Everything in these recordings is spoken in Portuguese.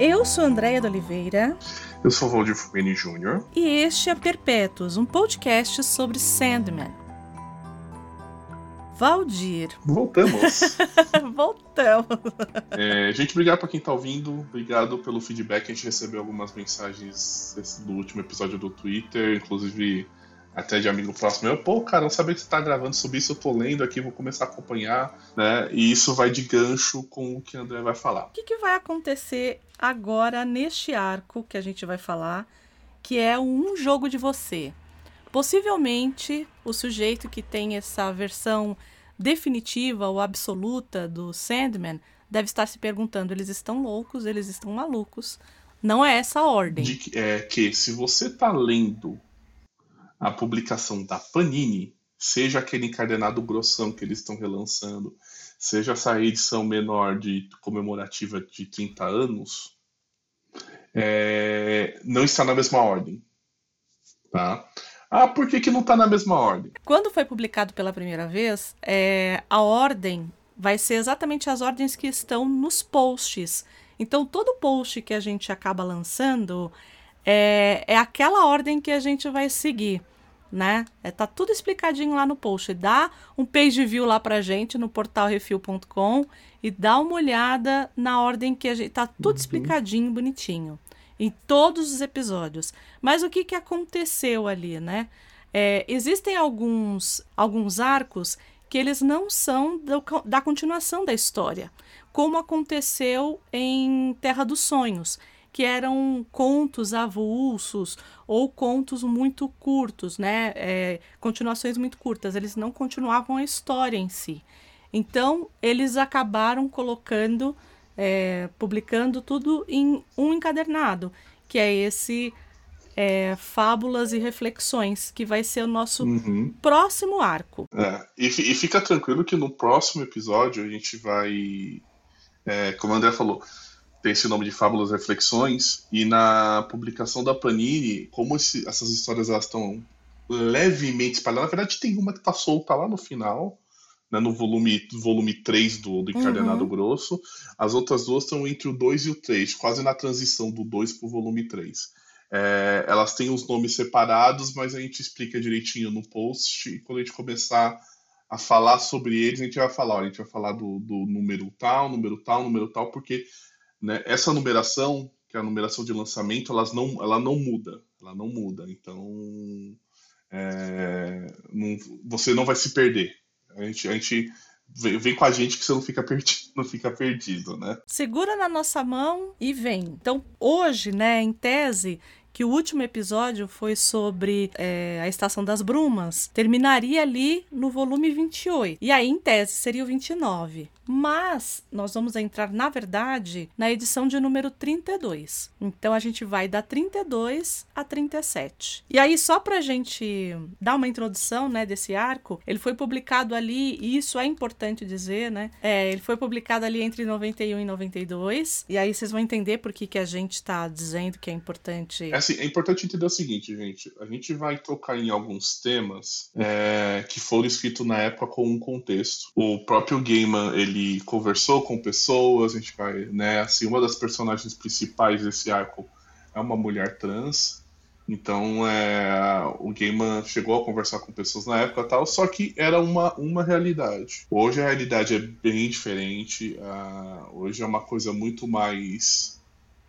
Eu sou Andréia de Oliveira. Eu sou Valdir Fumeni Jr. E este é Perpétuos, um podcast sobre Sandman. Valdir. Voltamos. Voltamos. É, gente, obrigado para quem tá ouvindo. Obrigado pelo feedback. A gente recebeu algumas mensagens do último episódio do Twitter, inclusive até de amigo próximo. Eu, pô, cara, não sabia que você tá gravando sobre isso, eu tô lendo aqui, vou começar a acompanhar, né? E isso vai de gancho com o que o André vai falar. O que, que vai acontecer agora neste arco que a gente vai falar, que é um jogo de você? Possivelmente o sujeito que tem essa versão definitiva ou absoluta do Sandman deve estar se perguntando: eles estão loucos, eles estão malucos. Não é essa a ordem. De, é que se você tá lendo a publicação da Panini, seja aquele encadenado grossão que eles estão relançando, seja essa edição menor de comemorativa de 30 anos, é, não está na mesma ordem. Tá? Ah, por que, que não está na mesma ordem? Quando foi publicado pela primeira vez, é, a ordem vai ser exatamente as ordens que estão nos posts. Então, todo post que a gente acaba lançando é, é aquela ordem que a gente vai seguir. Né? É, tá tudo explicadinho lá no post. Dá um page view lá pra gente no portalrefil.com e dá uma olhada na ordem que a gente. Tá tudo uhum. explicadinho, bonitinho em todos os episódios. Mas o que, que aconteceu ali, né? É, existem alguns, alguns arcos que eles não são do, da continuação da história, como aconteceu em Terra dos Sonhos, que eram contos avulsos ou contos muito curtos, né? É, continuações muito curtas, eles não continuavam a história em si. Então, eles acabaram colocando é, publicando tudo em um encadernado, que é esse é, Fábulas e Reflexões, que vai ser o nosso uhum. próximo arco. É, e, e, fica tranquilo que no próximo episódio a gente vai, é, como o André falou, tem esse nome de Fábulas Reflexões, e na publicação da Panini, como esse, essas histórias elas estão levemente espalhadas, na verdade tem uma que está solta lá no final, né, no volume, volume 3 do, do Encadenado uhum. Grosso. As outras duas estão entre o 2 e o 3, quase na transição do 2 para o volume 3. É, elas têm os nomes separados, mas a gente explica direitinho no post. E quando a gente começar a falar sobre eles, a gente vai falar, a gente vai falar do, do número tal, número tal, número tal, porque né, essa numeração, que é a numeração de lançamento, elas não, ela não muda. Ela não muda. Então é, não, você não vai se perder. A gente, a gente vem, vem, com a gente que você não fica perdido, não fica perdido, né? Segura na nossa mão e vem. Então, hoje, né, em tese, que o último episódio foi sobre é, a Estação das Brumas, terminaria ali no volume 28. E aí, em tese, seria o 29. Mas nós vamos entrar, na verdade, na edição de número 32. Então a gente vai da 32 a 37. E aí, só pra gente dar uma introdução né, desse arco, ele foi publicado ali, e isso é importante dizer, né? É, ele foi publicado ali entre 91 e 92. E aí vocês vão entender por que, que a gente tá dizendo que é importante. É, assim, é importante entender o seguinte, gente. A gente vai tocar em alguns temas é, que foram escritos na época com um contexto. O próprio Gaiman, ele conversou com pessoas, a gente vai, né, assim, uma das personagens principais desse arco é uma mulher trans, então é, o Gaiman chegou a conversar com pessoas na época tal, só que era uma, uma realidade. Hoje a realidade é bem diferente, uh, hoje é uma coisa muito mais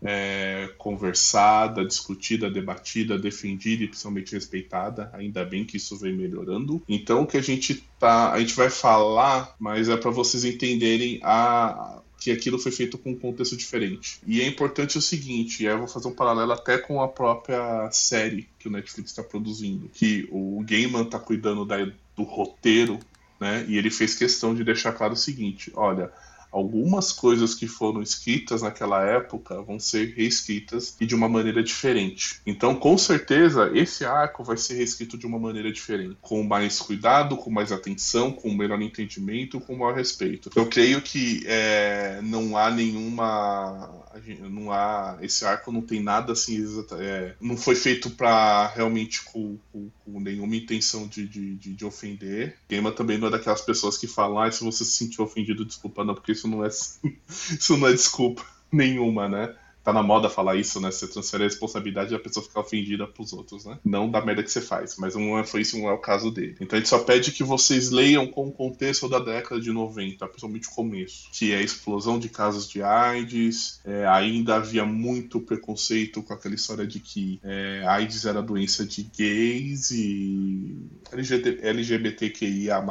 é, conversada, discutida, debatida, defendida e principalmente respeitada. Ainda bem que isso vem melhorando. Então o que a gente tá, a gente vai falar, mas é para vocês entenderem a que aquilo foi feito com um contexto diferente. E é importante o seguinte, eu vou fazer um paralelo até com a própria série que o Netflix está produzindo, que o Gaiman está cuidando da, do roteiro, né? E ele fez questão de deixar claro o seguinte: olha, algumas coisas que foram escritas naquela época vão ser reescritas e de uma maneira diferente. Então, com certeza, esse arco vai ser reescrito de uma maneira diferente, com mais cuidado, com mais atenção, com melhor entendimento, com maior respeito. Eu creio que é, não há nenhuma, não há esse arco não tem nada assim, é, não foi feito para realmente com, com, com, nenhuma intenção de, de, de, de ofender. Gema também não é daquelas pessoas que falam, ah, se você se sentiu ofendido, desculpa, não, porque isso não é isso não é desculpa nenhuma, né? tá na moda falar isso, né? Você transfere a responsabilidade e a pessoa fica ofendida pros outros, né? Não da merda que você faz, mas não foi isso não é o caso dele. Então a gente só pede que vocês leiam com o contexto da década de 90, principalmente o começo, que é a explosão de casos de AIDS, é, ainda havia muito preconceito com aquela história de que é, AIDS era doença de gays e LGBTQIA+,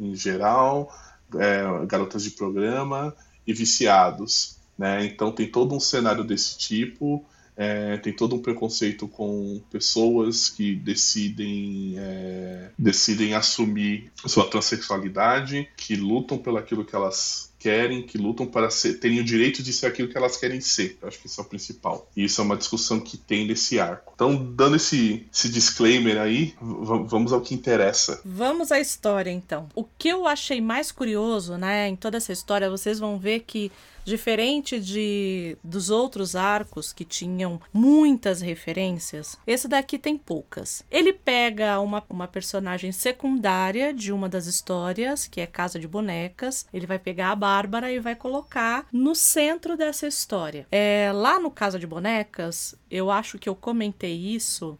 em geral, é, garotas de programa e viciados. Né? Então tem todo um cenário desse tipo, é, tem todo um preconceito com pessoas que decidem é, decidem assumir sua transexualidade, que lutam pelo aquilo que elas querem, que lutam para ser, terem o direito de ser aquilo que elas querem ser. Eu acho que isso é o principal. E isso é uma discussão que tem nesse arco. Então, dando esse, esse disclaimer aí, vamos ao que interessa. Vamos à história, então. O que eu achei mais curioso, né, em toda essa história, vocês vão ver que Diferente de dos outros arcos que tinham muitas referências, esse daqui tem poucas. Ele pega uma, uma personagem secundária de uma das histórias, que é Casa de Bonecas. Ele vai pegar a Bárbara e vai colocar no centro dessa história. É, lá no Casa de Bonecas, eu acho que eu comentei isso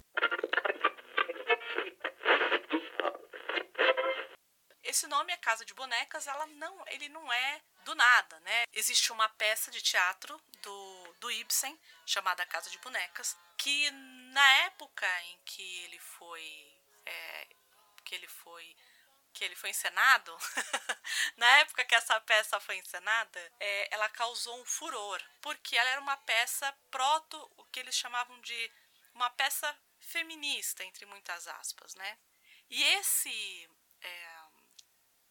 esse nome é Casa de Bonecas, ela não, ele não é do nada, né? Existe uma peça de teatro do, do Ibsen chamada Casa de Bonecas, que na época em que ele foi é, que ele foi que ele foi encenado, na época que essa peça foi encenada, é, ela causou um furor, porque ela era uma peça proto, o que eles chamavam de uma peça feminista, entre muitas aspas, né? E esse é,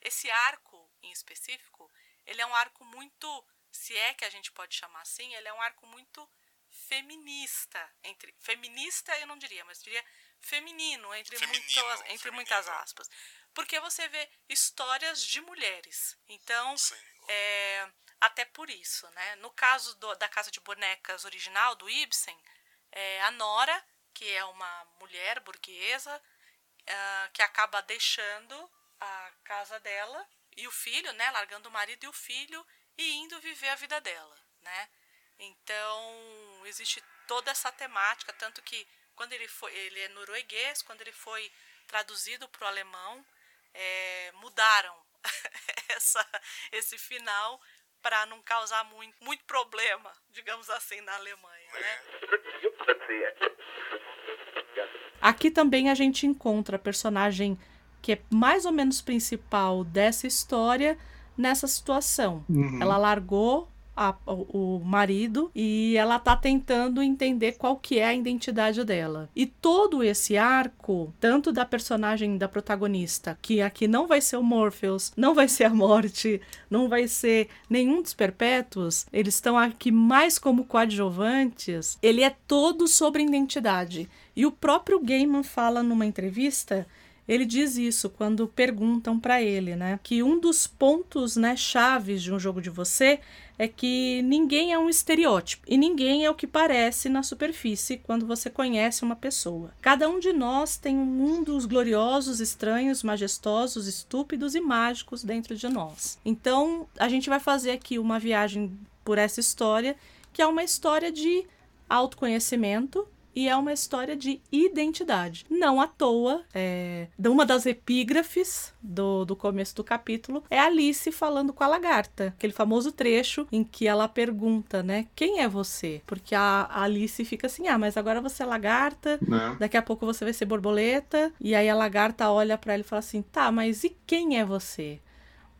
esse arco em específico, ele é um arco muito, se é que a gente pode chamar assim, ele é um arco muito feminista, entre feminista eu não diria, mas diria feminino entre Feminino, muitas, entre feminino. muitas aspas, porque você vê histórias de mulheres. Então, é, até por isso, né? No caso do, da casa de bonecas original do Ibsen, é, a Nora, que é uma mulher burguesa, uh, que acaba deixando a casa dela e o filho, né, largando o marido e o filho e indo viver a vida dela, né? Então, existe toda essa temática, tanto que quando ele foi, ele é norueguês, quando ele foi traduzido para o alemão, é, mudaram essa, esse final para não causar muito, muito problema, digamos assim, na Alemanha, né? Aqui também a gente encontra a personagem que é mais ou menos principal dessa história nessa situação. Uhum. Ela largou a, o, marido e ela tá tentando entender qual que é a identidade dela. E todo esse arco, tanto da personagem da protagonista, que aqui não vai ser o Morpheus, não vai ser a morte, não vai ser nenhum dos perpétuos, eles estão aqui mais como coadjuvantes, ele é todo sobre identidade. E o próprio Gaiman fala numa entrevista ele diz isso quando perguntam para ele, né, que um dos pontos, né, chaves de um jogo de você é que ninguém é um estereótipo e ninguém é o que parece na superfície quando você conhece uma pessoa. Cada um de nós tem um mundo gloriosos, estranhos, majestosos, estúpidos e mágicos dentro de nós. Então, a gente vai fazer aqui uma viagem por essa história, que é uma história de autoconhecimento e é uma história de identidade. Não à toa, é, uma das epígrafes do, do começo do capítulo é Alice falando com a lagarta, aquele famoso trecho em que ela pergunta, né, quem é você? Porque a, Alice fica assim, ah, mas agora você é lagarta, Não. daqui a pouco você vai ser borboleta, e aí a lagarta olha para ela e fala assim, tá, mas e quem é você?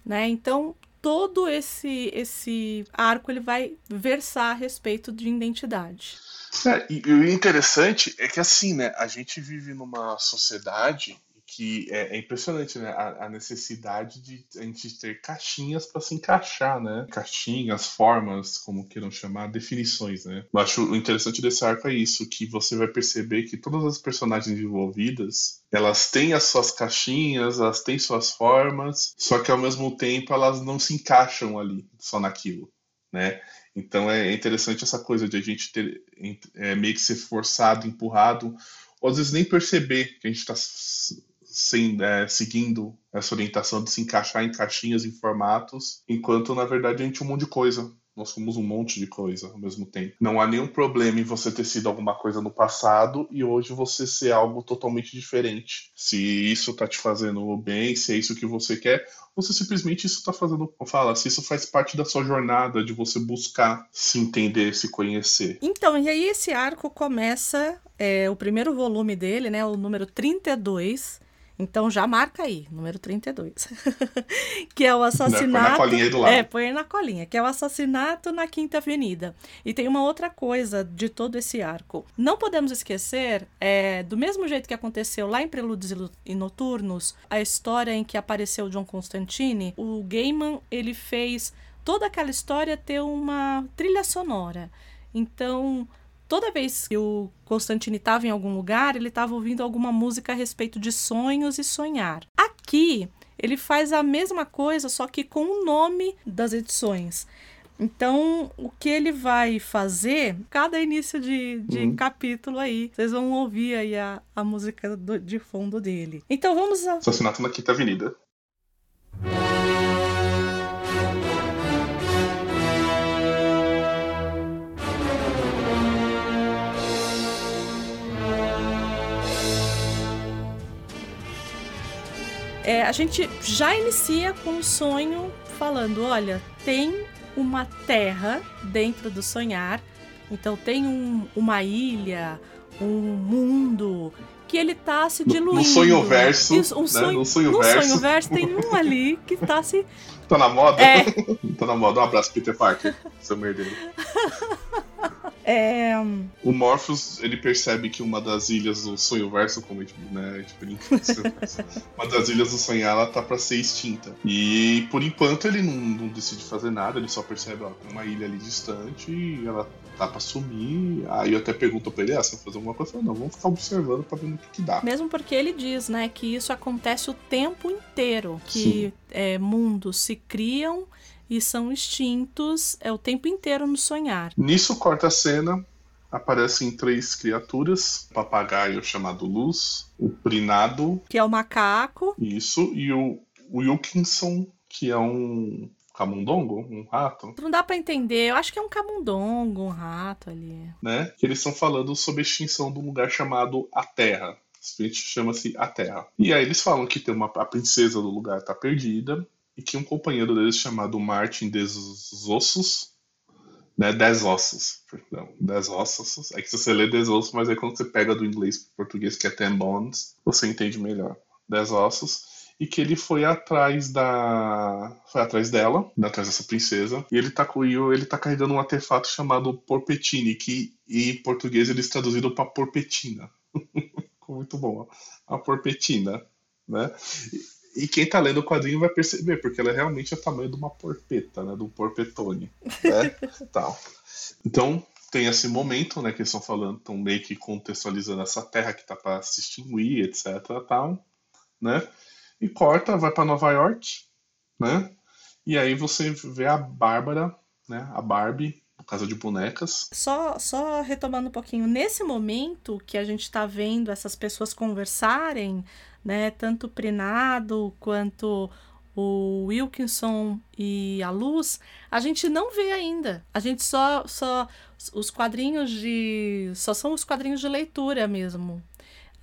Né? Então, todo esse esse arco ele vai versar a respeito de identidade. É, e, e, o interessante é que assim, né, a gente vive numa sociedade que é, é impressionante, né, a, a, necessidade de a gente ter caixinhas para se encaixar, né, caixinhas, formas, como queiram chamar, definições, né. Eu acho o interessante desse arco é isso, que você vai perceber que todas as personagens envolvidas, elas têm as suas caixinhas, elas têm suas formas, só que ao mesmo tempo elas não se encaixam ali, só naquilo, né. Então é interessante essa coisa de a gente ter é, meio que ser forçado, empurrado, ou às vezes nem perceber que a gente está é, seguindo essa orientação de se encaixar em caixinhas, em formatos, enquanto na verdade a gente é um monte de coisa. Nós somos um monte de coisa ao mesmo tempo. Não há nenhum problema em você ter sido alguma coisa no passado e hoje você ser algo totalmente diferente. Se isso tá te fazendo bem, se é isso que você quer, se simplesmente isso tá fazendo. Fala, se isso faz parte da sua jornada de você buscar se entender, se conhecer. Então, e aí esse arco começa. É, o primeiro volume dele, né? O número 32 então já marca aí, número 32. que é o assassinato. Põe na colinha aí do lado. É, põe na colinha, que é o assassinato na Quinta Avenida. E tem uma outra coisa de todo esse arco. Não podemos esquecer, é, do mesmo jeito que aconteceu lá em Prelúdios e Noturnos, a história em que apareceu John Constantine, o Gaiman ele fez toda aquela história ter uma trilha sonora. Então, toda vez que o Constantine estava em algum lugar, ele estava ouvindo alguma música a respeito de sonhos e sonhar. Aqui, ele faz a mesma coisa, só que com o nome das edições. Então, o que ele vai fazer, cada início de, de uhum. capítulo aí, vocês vão ouvir aí a, a música do, de fundo dele. Então, vamos... A... Assassinato na Quinta Avenida. É, a gente já inicia com o sonho falando: olha, tem uma terra dentro do sonhar, então tem um, uma ilha, um mundo que ele tá se diluindo. No sonho verso, Isso, um né? sonho, no sonho no verso. sonho verso tem um ali que tá se tá na moda? É. tá na moda. Um abraço, Peter Parker, seu merdeiro. É... O Morpheus, ele percebe que uma das ilhas do Sonho Verso, como a gente, né, a gente brinca, uma das ilhas do Sonhar, ela tá pra ser extinta. E, por enquanto, ele não, não decide fazer nada, ele só percebe, ó, tem uma ilha ali distante e ela tá pra sumir. Aí eu até pergunto pra ele, ah, você vai fazer alguma coisa? Não, vamos ficar observando pra ver no que, que dá. Mesmo porque ele diz, né, que isso acontece o tempo inteiro, que é, mundos se criam e são extintos é o tempo inteiro no sonhar. Nisso corta a cena, aparecem três criaturas: o papagaio chamado Luz, o Prinado, que é o macaco, isso, e o Wilkinson, que é um camundongo, um rato. Não dá para entender, eu acho que é um camundongo, um rato ali. Né? Que eles estão falando sobre a extinção de um lugar chamado A Terra. Simplesmente chama-se A Terra. E aí eles falam que tem uma, a princesa do lugar está perdida e que um companheiro deles chamado Martin Desossos, né, Dez Ossos, perdão, Dez Ossos, é que você lê Desossos, mas aí quando você pega do inglês para português, que é Ten Bones, você entende melhor. Dez Ossos, e que ele foi atrás da foi atrás dela, atrás dessa princesa, e ele tá com ele tá carregando um artefato chamado Porpetine, que em português eles traduziram para porpetina. Muito bom, a porpetina, né? E quem tá lendo o quadrinho vai perceber, porque ela é realmente o tamanho de uma porpeta, né? Do porpetone. Né? Tal. Então, tem esse momento, né, que eles estão falando, estão meio que contextualizando essa terra que tá para se extinguir, etc, tal, né? E corta, vai para Nova York, né? E aí você vê a Bárbara, né, a Barbie, Casa de Bonecas. Só, só retomando um pouquinho, nesse momento que a gente está vendo essas pessoas conversarem, né? Tanto o Prinado quanto o Wilkinson e a Luz, a gente não vê ainda. A gente só só os quadrinhos de só são os quadrinhos de leitura mesmo.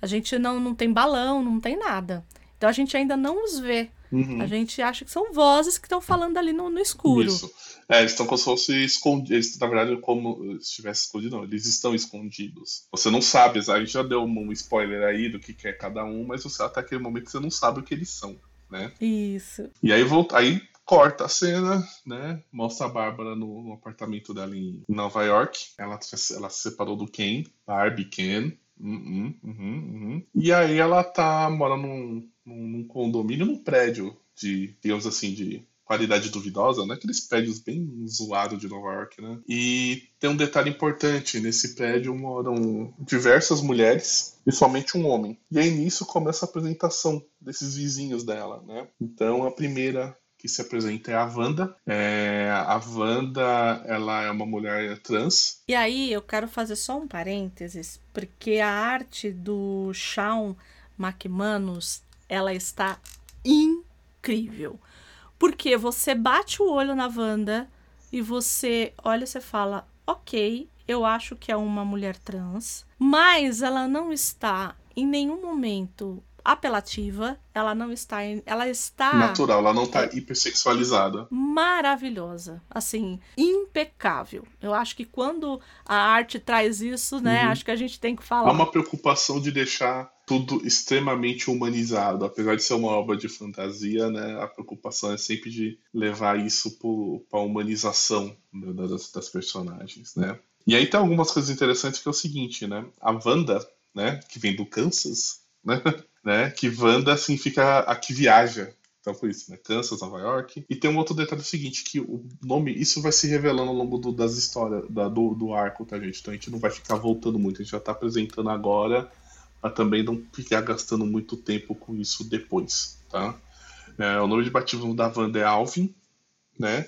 A gente não não tem balão, não tem nada. Então a gente ainda não os vê. Uhum. A gente acha que são vozes que estão falando ali no, no escuro. Isso. É, eles estão como se fossem escondidos. Na verdade, como se estivesse escondido, não. Eles estão escondidos. Você não sabe, a gente já deu um spoiler aí do que é cada um, mas você, até aquele momento você não sabe o que eles são, né? Isso. E aí volta, aí corta a cena, né? Mostra a Bárbara no, no apartamento dela em Nova York. Ela, ela se separou do Ken, Barbie Ken. Uhum, uhum, uhum. E aí ela tá mora num, num, num condomínio, num prédio de, digamos assim, de qualidade duvidosa, né? Aqueles prédios bem zoados de Nova York, né? E tem um detalhe importante: nesse prédio moram diversas mulheres e somente um homem. E aí nisso começa a apresentação desses vizinhos dela, né? Então a primeira que se apresenta é a Wanda. É, a Wanda, ela é uma mulher trans. E aí eu quero fazer só um parênteses, porque a arte do Shawn McManus, ela está incrível. Porque você bate o olho na Wanda e você olha e você fala: ok, eu acho que é uma mulher trans, mas ela não está em nenhum momento apelativa, ela não está em, ela está natural, ela não está hipersexualizada. Maravilhosa, assim, impecável. Eu acho que quando a arte traz isso, né, uhum. acho que a gente tem que falar. Há uma preocupação de deixar tudo extremamente humanizado, apesar de ser uma obra de fantasia, né, a preocupação é sempre de levar isso para a humanização das, das personagens, né? E aí tem algumas coisas interessantes que é o seguinte, né? A Wanda, né, que vem do Kansas, né? né? Que Wanda significa a que viaja. Então foi isso, né? Kansas, Nova York. E tem um outro detalhe seguinte, que o nome, isso vai se revelando ao longo do, das histórias, da, do, do arco, tá, gente? Então a gente não vai ficar voltando muito, a gente já tá apresentando agora, para também não ficar gastando muito tempo com isso depois, tá? É, o nome de batismo da Wanda é Alvin, né?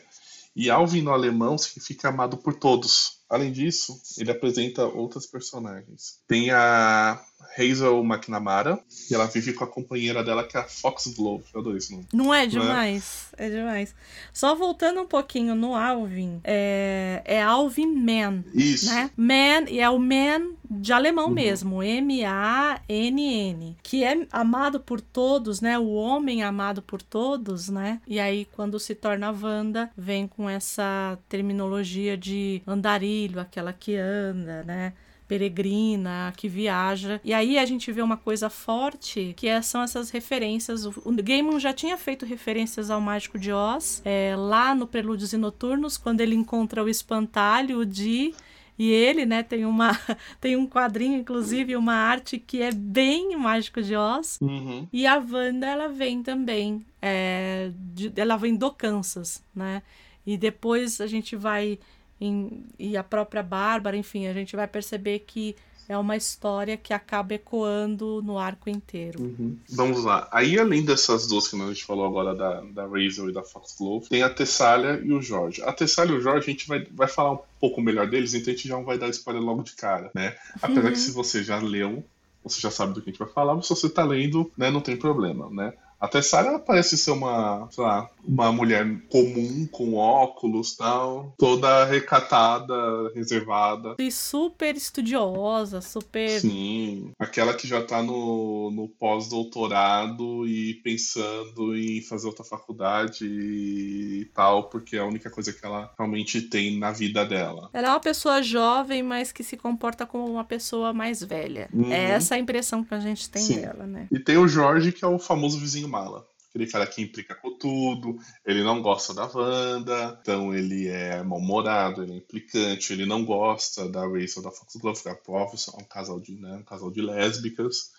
E Alvin no alemão significa amado por todos. Além disso, ele apresenta outras personagens. Tem a Hazel McNamara, e ela vive com a companheira dela, que é a Foxglove. Eu adoro esse nome. Não é demais? Não é? é demais. Só voltando um pouquinho no Alvin, é, é Alvin Man. Isso. Né? Man, e é o Man de alemão uhum. mesmo, M-A-N-N, que é amado por todos, né? O homem amado por todos, né? E aí, quando se torna Wanda, vem com essa terminologia de andarilho, aquela que anda, né? peregrina, que viaja. E aí a gente vê uma coisa forte, que é, são essas referências. O, o Gaiman já tinha feito referências ao Mágico de Oz, é, lá no Prelúdios e Noturnos, quando ele encontra o espantalho de e ele, né, tem uma tem um quadrinho, inclusive, uma arte que é bem Mágico de Oz. Uhum. E a Wanda, ela vem também. É, de, ela vem do Kansas, né? E depois a gente vai em, e a própria Bárbara, enfim, a gente vai perceber que é uma história que acaba ecoando no arco inteiro. Uhum. Vamos lá. Aí, além dessas duas que a gente falou agora, da, da Razor e da Foxglove, tem a Tessália e o Jorge. A Tessália e o Jorge, a gente vai, vai falar um pouco melhor deles, então a gente já não vai dar spoiler logo de cara, né? Apesar uhum. que se você já leu, você já sabe do que a gente vai falar, mas se você tá lendo, né, não tem problema, né? A Tessara parece ser uma, sei lá, uma mulher comum, com óculos tal, toda recatada, reservada. E super estudiosa, super. Sim, aquela que já tá no, no pós-doutorado e pensando em fazer outra faculdade e tal, porque é a única coisa que ela realmente tem na vida dela. Ela é uma pessoa jovem, mas que se comporta como uma pessoa mais velha. É uhum. É essa a impressão que a gente tem Sim. dela, né? E tem o Jorge, que é o famoso vizinho mala. Aquele cara que implica com tudo, ele não gosta da Wanda, então ele é mal-humorado, ele é implicante, ele não gosta da Rachel da Foxglove, que é óbvio, é um casal de, né, um casal de lésbicas.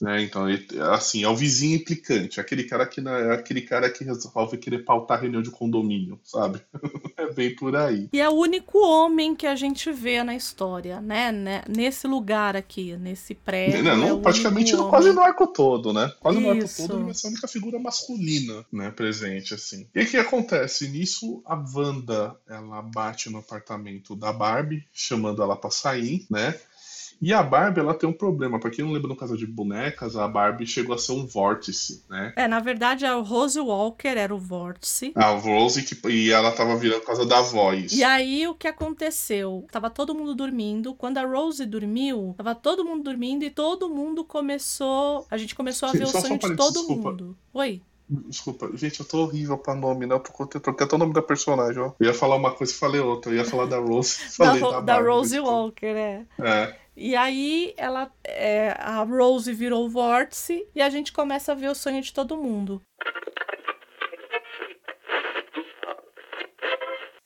Né? Então, assim, é o vizinho implicante, aquele cara que é aquele cara que resolve querer pautar reunião de condomínio, sabe? é bem por aí. E é o único homem que a gente vê na história, né? né? Nesse lugar aqui, nesse prédio. Não, não é praticamente no, quase no arco todo, né? Quase Isso. no arco todo ele vai ser a única figura masculina, né? Presente, assim. E o que acontece? Nisso, a Wanda, ela bate no apartamento da Barbie, chamando ela pra sair, né? E a Barbie, ela tem um problema. Pra quem não lembra no caso de bonecas, a Barbie chegou a ser um vórtice, né? É, na verdade, a Rose Walker era o vórtice. Ah, o Rose, que, e ela tava virando por causa da voz. E aí, o que aconteceu? Tava todo mundo dormindo. Quando a Rose dormiu, tava todo mundo dormindo e todo mundo começou... A gente começou a Sim, ver o sonho de todo desculpa. mundo. Oi? Desculpa, gente, eu tô horrível pra nome, né? Eu tô troquei até o nome da personagem, ó. Eu ia falar uma coisa e falei outra. Eu ia falar da Rose falei da, da, da Rose Walker, é. É. E aí ela, é, a Rose virou o vórtice e a gente começa a ver o sonho de todo mundo.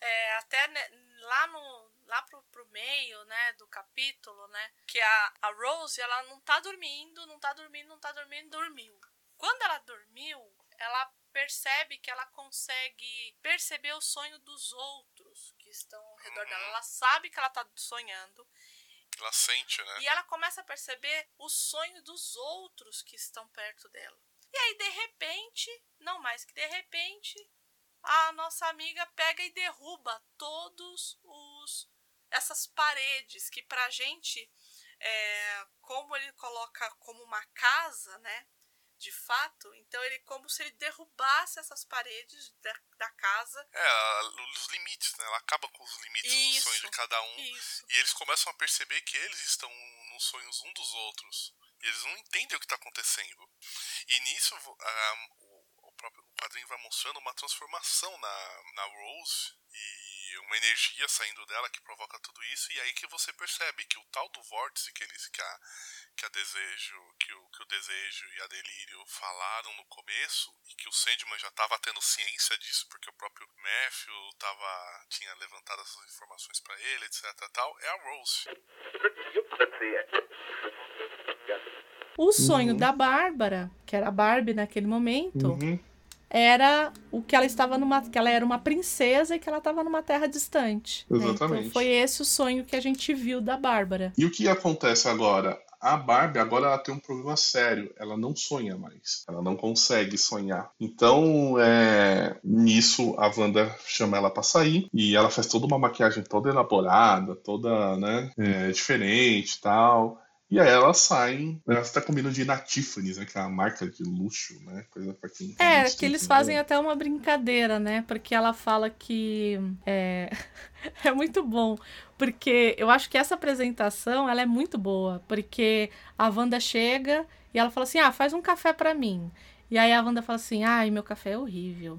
É, até né, lá no lá pro, pro meio, né, do capítulo, né, que a, a Rose, ela não tá dormindo, não tá dormindo, não tá dormindo, dormiu. Quando ela dormiu, ela percebe que ela consegue perceber o sonho dos outros que estão ao redor dela. Ela sabe que ela tá sonhando ela sente, né? E ela começa a perceber o sonho dos outros que estão perto dela. E aí, de repente, não mais que de repente, a nossa amiga pega e derruba todos os essas paredes que pra gente, é, como ele coloca como uma casa, né? De fato, então ele como se ele derrubasse essas paredes da, da casa. É, os limites, né? Ela acaba com os limites isso, dos sonhos de cada um. Isso. E eles começam a perceber que eles estão nos sonhos um dos outros. E eles não entendem o que está acontecendo. E nisso o, o, próprio, o quadrinho vai mostrando uma transformação na, na Rose e uma energia saindo dela que provoca tudo isso. E aí que você percebe que o tal do vórtice que eles. Que a, que a desejo, que o, que o desejo e a delírio falaram no começo e que o Sandman já estava tendo ciência disso porque o próprio Matthew tava, tinha levantado essas informações para ele, etc. Tal, é a Rose. O sonho uhum. da Bárbara, que era a Barbie naquele momento, uhum. Era o que ela estava numa. que ela era uma princesa e que ela estava numa terra distante. Exatamente. Né? Então foi esse o sonho que a gente viu da Bárbara. E o que acontece agora? A Barbie agora ela tem um problema sério. Ela não sonha mais. Ela não consegue sonhar. Então, é... nisso, a Wanda chama ela para sair e ela faz toda uma maquiagem toda elaborada, toda, né, é, diferente tal. E aí elas saem, elas estão combinando de ir na Tiffany's, né? Que é uma marca de luxo, né? Coisa pra quem. É, que eles fazem até uma brincadeira, né? Porque ela fala que. É, é muito bom. Porque eu acho que essa apresentação ela é muito boa. Porque a Wanda chega e ela fala assim: ah, faz um café para mim. E aí a Wanda fala assim: ai, meu café é horrível.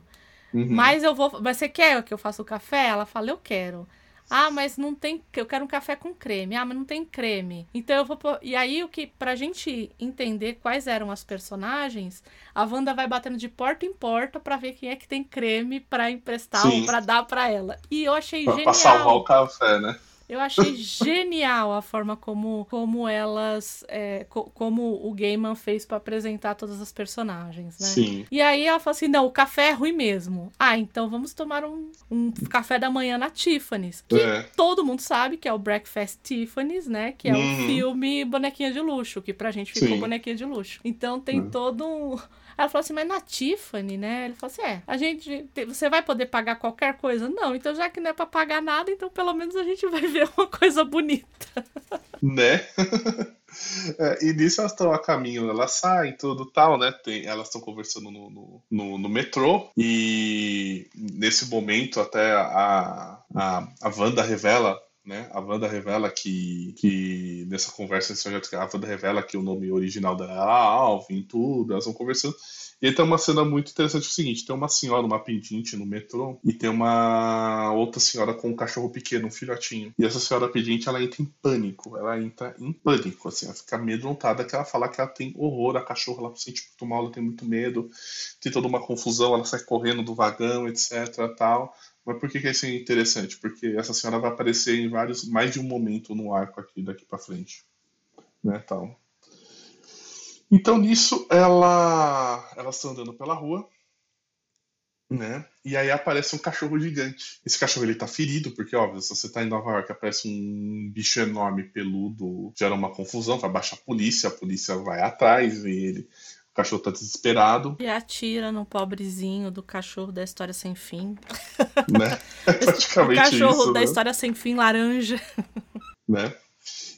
Uhum. Mas eu vou. Mas você quer que eu faça o café? Ela fala: eu quero. Ah, mas não tem. Eu quero um café com creme. Ah, mas não tem creme. Então eu vou. E aí, o que. Pra gente entender quais eram as personagens, a Wanda vai batendo de porta em porta para ver quem é que tem creme para emprestar Sim. ou pra dar para ela. E eu achei pra genial. Pra salvar o café, né? Eu achei genial a forma como, como elas. É, co como o Gaiman fez para apresentar todas as personagens, né? Sim. E aí ela fala assim: não, o café é ruim mesmo. Ah, então vamos tomar um, um café da manhã na Tiffany's. Que é. todo mundo sabe que é o Breakfast Tiffany's, né? Que é uhum. o filme Bonequinha de Luxo, que pra gente ficou Sim. Bonequinha de Luxo. Então tem uhum. todo um ela falou assim, mas na Tiffany, né? Ele falou assim, é, a gente, você vai poder pagar qualquer coisa? Não, então já que não é pra pagar nada, então pelo menos a gente vai ver uma coisa bonita. Né? É, e nisso elas estão a caminho, elas saem, tudo tal, né? Tem, elas estão conversando no, no, no, no, metrô e nesse momento até a, a, a Wanda revela né? A Wanda revela que, que nessa conversa a Wanda revela que o nome original dela é Alvin, tudo, elas vão conversando. E tem uma cena muito interessante, é o seguinte, tem uma senhora, uma pedinte no metrô, e tem uma outra senhora com um cachorro pequeno, um filhotinho. E essa senhora pedinte, ela entra em pânico, ela entra em pânico, assim, ela fica amedrontada, que ela fala que ela tem horror a cachorro, ela sente muito mal, ela tem muito medo, tem toda uma confusão, ela sai correndo do vagão, etc, tal. Mas por que, que isso é interessante? Porque essa senhora vai aparecer em vários, mais de um momento no arco aqui daqui para frente, né, tal. Então nisso ela, elas estão andando pela rua, né? E aí aparece um cachorro gigante. Esse cachorro ele tá ferido, porque óbvio, se você tá em Nova York, aparece um bicho enorme, peludo, gera uma confusão, vai baixar a polícia, a polícia vai atrás, e ele o cachorro tá desesperado. E atira no pobrezinho do cachorro da história sem fim. Né? É praticamente o cachorro isso, da né? história sem fim laranja. Né?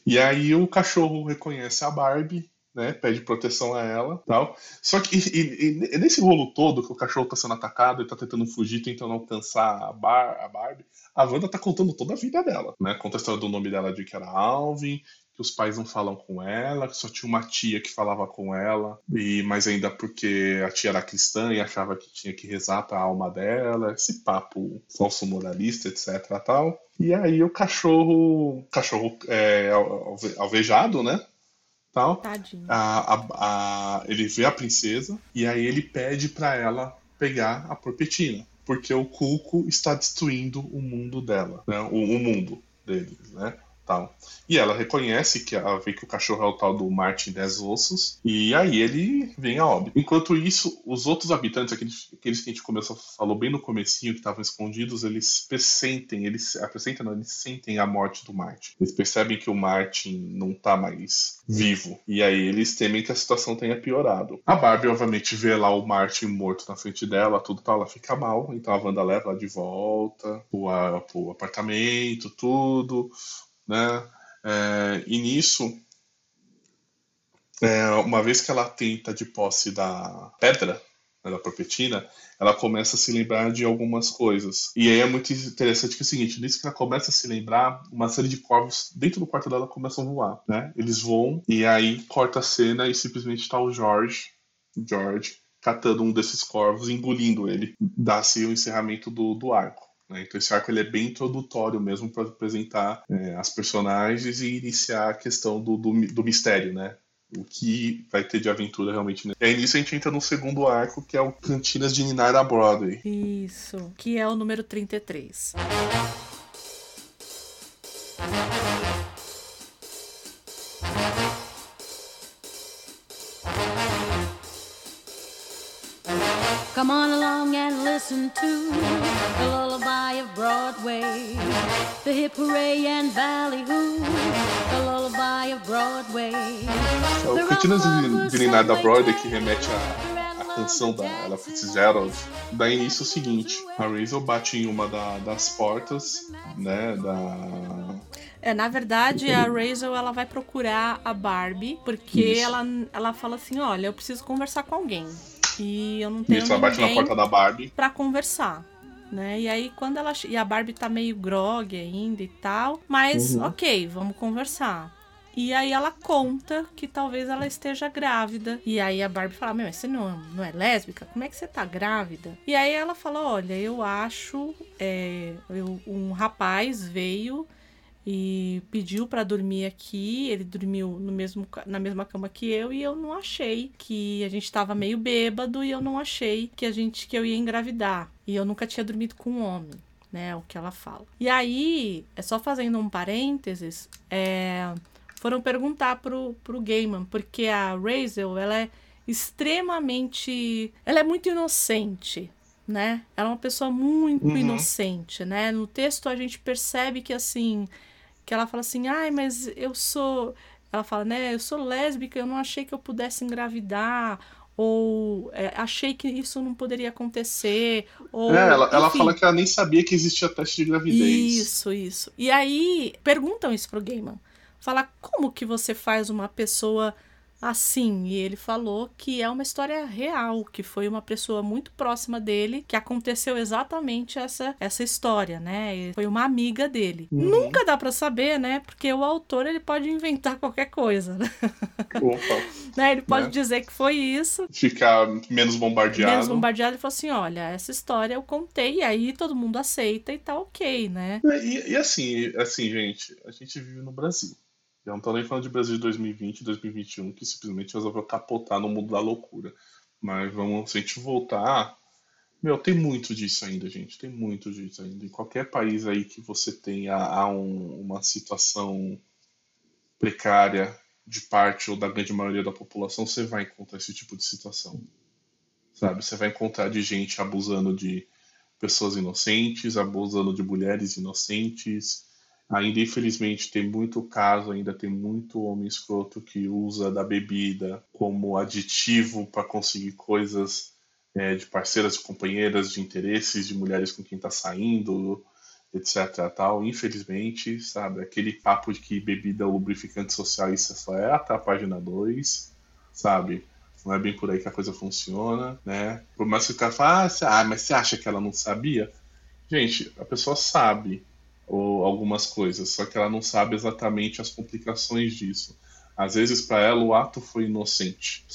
E aí o cachorro reconhece a Barbie, né? Pede proteção a ela tal. Só que e, e, nesse rolo todo que o cachorro tá sendo atacado e tá tentando fugir, tentando alcançar a, Bar, a Barbie, a Wanda tá contando toda a vida dela, né? Conta a história do nome dela de que era Alvin, que os pais não falam com ela, que só tinha uma tia que falava com ela, e mas ainda porque a tia era cristã e achava que tinha que rezar para a alma dela, esse papo falso moralista, etc. tal. E aí o cachorro, cachorro é, alvejado, né? Tal. Tadinho. A, a, a, ele vê a princesa e aí ele pede para ela pegar a porpetina, porque o Cuco está destruindo o mundo dela, né? o, o mundo deles, né? Tal. E ela reconhece que ela vê que o cachorro é o tal do Martin Dez Ossos, e aí ele vem a óbito. Enquanto isso, os outros habitantes, aqueles, aqueles que a gente começou, falou bem no comecinho, que estavam escondidos, eles pressentem, eles apresentam, eles sentem a morte do Martin. Eles percebem que o Martin não tá mais vivo, e aí eles temem que a situação tenha piorado. A Barbie, obviamente, vê lá o Martin morto na frente dela, tudo tal, ela fica mal, então a Wanda leva ela de volta pro, pro apartamento, tudo né? É, e nisso é, uma vez que ela tenta de posse da pedra, né, da propetina, ela começa a se lembrar de algumas coisas. E aí é muito interessante que é o seguinte, nisso que ela começa a se lembrar, uma série de corvos dentro do quarto dela começam a voar, né? Eles voam e aí corta a cena e simplesmente está o George, George, catando um desses corvos, engolindo ele. Dá-se o encerramento do, do arco. Né? Então esse arco ele é bem introdutório mesmo para apresentar é, as personagens e iniciar a questão do, do, do mistério, né? o que vai ter de aventura realmente. Né? E aí nisso a gente entra no segundo arco, que é o Cantinas de Ninar da Broadway. Isso, que é o número 33. Come listen to the lullaby of Broadway, the hip hooray and ballyhoo, the lullaby of Broadway. É o Cantinas de Ninar da Broadway que remete à, à canção da Ella Fitzgerald. Dá início o seguinte: a Razel bate em uma da, das portas, né, da é, na verdade, a Razel ela vai procurar a Barbie porque ela, ela fala assim: olha, eu preciso conversar com alguém. E eu não tenho Isso, ela bate na porta da Barbie. Pra conversar. Né? E aí, quando ela. E a Barbie tá meio grog ainda e tal. Mas, uhum. ok, vamos conversar. E aí ela conta que talvez ela esteja grávida. E aí a Barbie fala: Meu, você não, não é lésbica? Como é que você tá grávida? E aí ela fala: Olha, eu acho. É, eu, um rapaz veio e pediu para dormir aqui. Ele dormiu no mesmo, na mesma cama que eu e eu não achei que a gente estava meio bêbado e eu não achei que a gente que eu ia engravidar. E eu nunca tinha dormido com um homem. Né, o que ela fala. E aí, é só fazendo um parênteses, é, foram perguntar pro, pro Gaiman, porque a Razel, ela é extremamente. Ela é muito inocente, né? Ela é uma pessoa muito uhum. inocente, né? No texto a gente percebe que, assim, que ela fala assim, ai, mas eu sou. Ela fala, né, eu sou lésbica, eu não achei que eu pudesse engravidar, ou é, achei que isso não poderia acontecer. Ou, é, ela, ela, fala que ela nem sabia que existia teste de gravidez. Isso, isso. E aí perguntam isso pro Gaiman. Fala, como que você faz uma pessoa assim. E ele falou que é uma história real, que foi uma pessoa muito próxima dele que aconteceu exatamente essa, essa história, né? Foi uma amiga dele. Uhum. Nunca dá para saber, né? Porque o autor ele pode inventar qualquer coisa. Né? Opa. né? Ele pode né? dizer que foi isso. Ficar menos bombardeado. Menos bombardeado e falar assim: olha, essa história eu contei, e aí todo mundo aceita e tá ok, né? E, e assim, assim, gente, a gente vive no Brasil. Eu não nem falando de Brasil de 2020, 2021, que simplesmente resolveu capotar no mundo da loucura. Mas vamos, se a gente voltar. Meu, tem muito disso ainda, gente. Tem muito disso ainda. Em qualquer país aí que você tenha há um, uma situação precária de parte ou da grande maioria da população, você vai encontrar esse tipo de situação. Sabe? Você vai encontrar de gente abusando de pessoas inocentes, abusando de mulheres inocentes, Ainda, infelizmente, tem muito caso, ainda tem muito homem escroto que usa da bebida como aditivo para conseguir coisas é, de parceiras, de companheiras, de interesses, de mulheres com quem está saindo, etc. Tal. Infelizmente, sabe, aquele papo de que bebida é lubrificante social, isso só é até a página 2, sabe? Não é bem por aí que a coisa funciona, né? Por mais que o cara fale, ah, mas você acha que ela não sabia? Gente, a pessoa sabe, ou algumas coisas, só que ela não sabe exatamente as complicações disso. Às vezes, para ela, o ato foi inocente.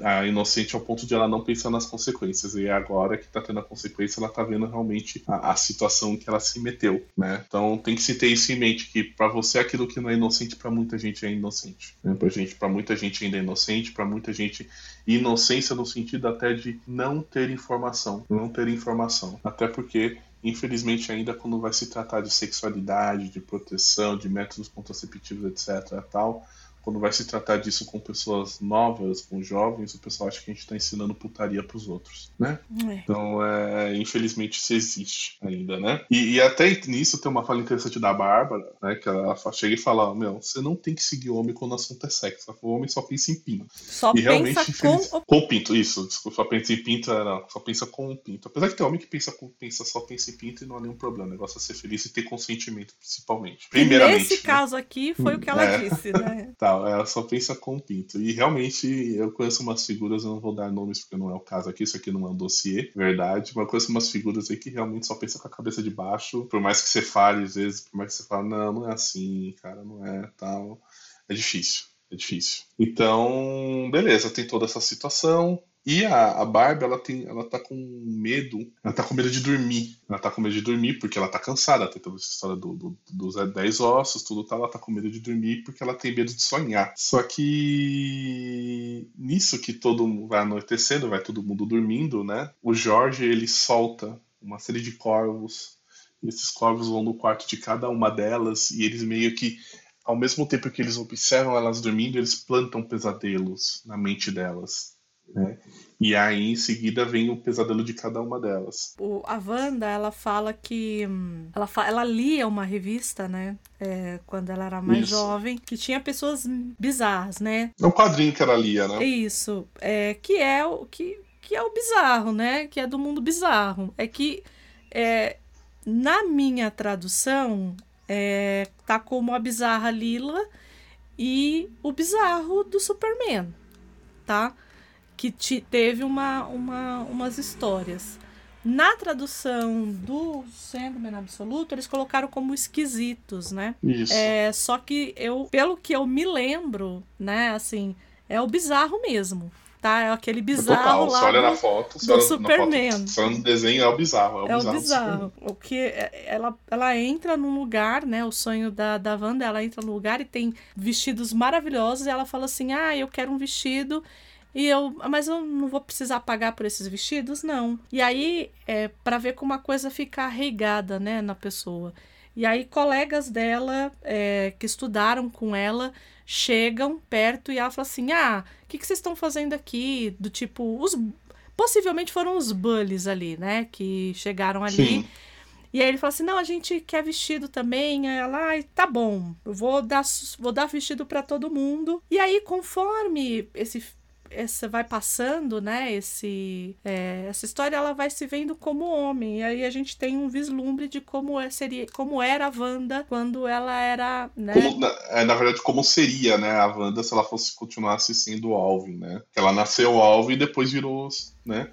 A inocente ao ponto de ela não pensar nas consequências. E agora que está tendo a consequência, ela está vendo realmente a, a, situação que ela se meteu, né? Então, tem que se ter isso em mente, que para você aquilo que não é inocente, para muita gente é inocente. Né? Para gente, para muita gente ainda é inocente, para muita gente inocência no sentido até de não ter informação, não ter informação. Até porque Infelizmente, ainda quando vai se tratar de sexualidade, de proteção, de métodos contraceptivos, etc., tal, quando vai se tratar disso com pessoas novas, com jovens, o pessoal acha que a gente está ensinando putaria para os outros, né? É. Então, é, infelizmente, isso existe ainda, né? E, e, até nisso tem uma fala interessante da Bárbara, né? Que ela chega e fala: Meu, você não tem que seguir homem quando o assunto é sexo. O homem só pensa em pinto. Só e realmente, pensa infeliz... com... com pinto, isso. Desculpa, só pensa em pinto, não, só pensa com pinto. Apesar que tem homem que pensa, com, pensa só pensa em pinto e não há nenhum problema. O negócio é ser feliz e ter consentimento, principalmente. Primeiramente. E nesse né? caso aqui foi o que ela é. disse, né? tá. Total, ela só pensa com o pinto. E realmente eu conheço umas figuras, eu não vou dar nomes porque não é o caso aqui, isso aqui não é um dossiê, verdade, mas eu conheço umas figuras aí que realmente só pensa com a cabeça de baixo, por mais que você fale, às vezes, por mais que você fale, não, não é assim, cara, não é tal. É difícil, é difícil. Então, beleza, tem toda essa situação. E a, a Barbie, ela, tem, ela tá com medo, ela tá com medo de dormir. Ela tá com medo de dormir porque ela tá cansada, tem toda essa história do, do, dos 10 ossos, tudo tal. Ela tá com medo de dormir porque ela tem medo de sonhar. Só que nisso que todo mundo vai anoitecendo, vai todo mundo dormindo, né? O Jorge, ele solta uma série de corvos. E esses corvos vão no quarto de cada uma delas e eles meio que ao mesmo tempo que eles observam elas dormindo, eles plantam pesadelos na mente delas. Né? E aí, em seguida, vem o pesadelo de cada uma delas. O, a Wanda, ela fala que. Ela, fa, ela lia uma revista, né? É, quando ela era mais Isso. jovem, que tinha pessoas bizarras, né? É um quadrinho que ela lia, né? Isso. É, que é o que, que é o bizarro, né? Que é do mundo bizarro. É que é, na minha tradução é, tá como a bizarra Lila e o bizarro do Superman, tá? Que te, teve uma, uma, umas histórias. Na tradução do Sandman Absoluto, eles colocaram como esquisitos, né? Isso. É, só que eu, pelo que eu me lembro, né, assim, é o bizarro mesmo. Tá? É aquele bizarro Total. lá. Você olha do, na foto, do olha Superman. Foto, no desenho é o bizarro. É o é bizarro. O bizarro. O que é, ela, ela entra num lugar, né? O sonho da, da Wanda, ela entra num lugar e tem vestidos maravilhosos. E ela fala assim: Ah, eu quero um vestido e eu, mas eu não vou precisar pagar por esses vestidos? Não. E aí, é para ver como a coisa fica arraigada, né, na pessoa. E aí, colegas dela é, que estudaram com ela chegam perto e ela fala assim: Ah, o que, que vocês estão fazendo aqui? Do tipo, os. Possivelmente foram os bullies ali, né? Que chegaram ali. Sim. E aí ele fala assim: não, a gente quer vestido também. Aí ela, ah, tá bom, eu vou dar, vou dar vestido para todo mundo. E aí, conforme esse essa vai passando, né? Esse, é, essa história ela vai se vendo como homem. E aí a gente tem um vislumbre de como é, seria, como era a Wanda quando ela era, né? Como, na, é, na, verdade, como seria, né, a Wanda se ela fosse continuasse sendo Alvin, né? Ela nasceu Alvin e depois virou, né?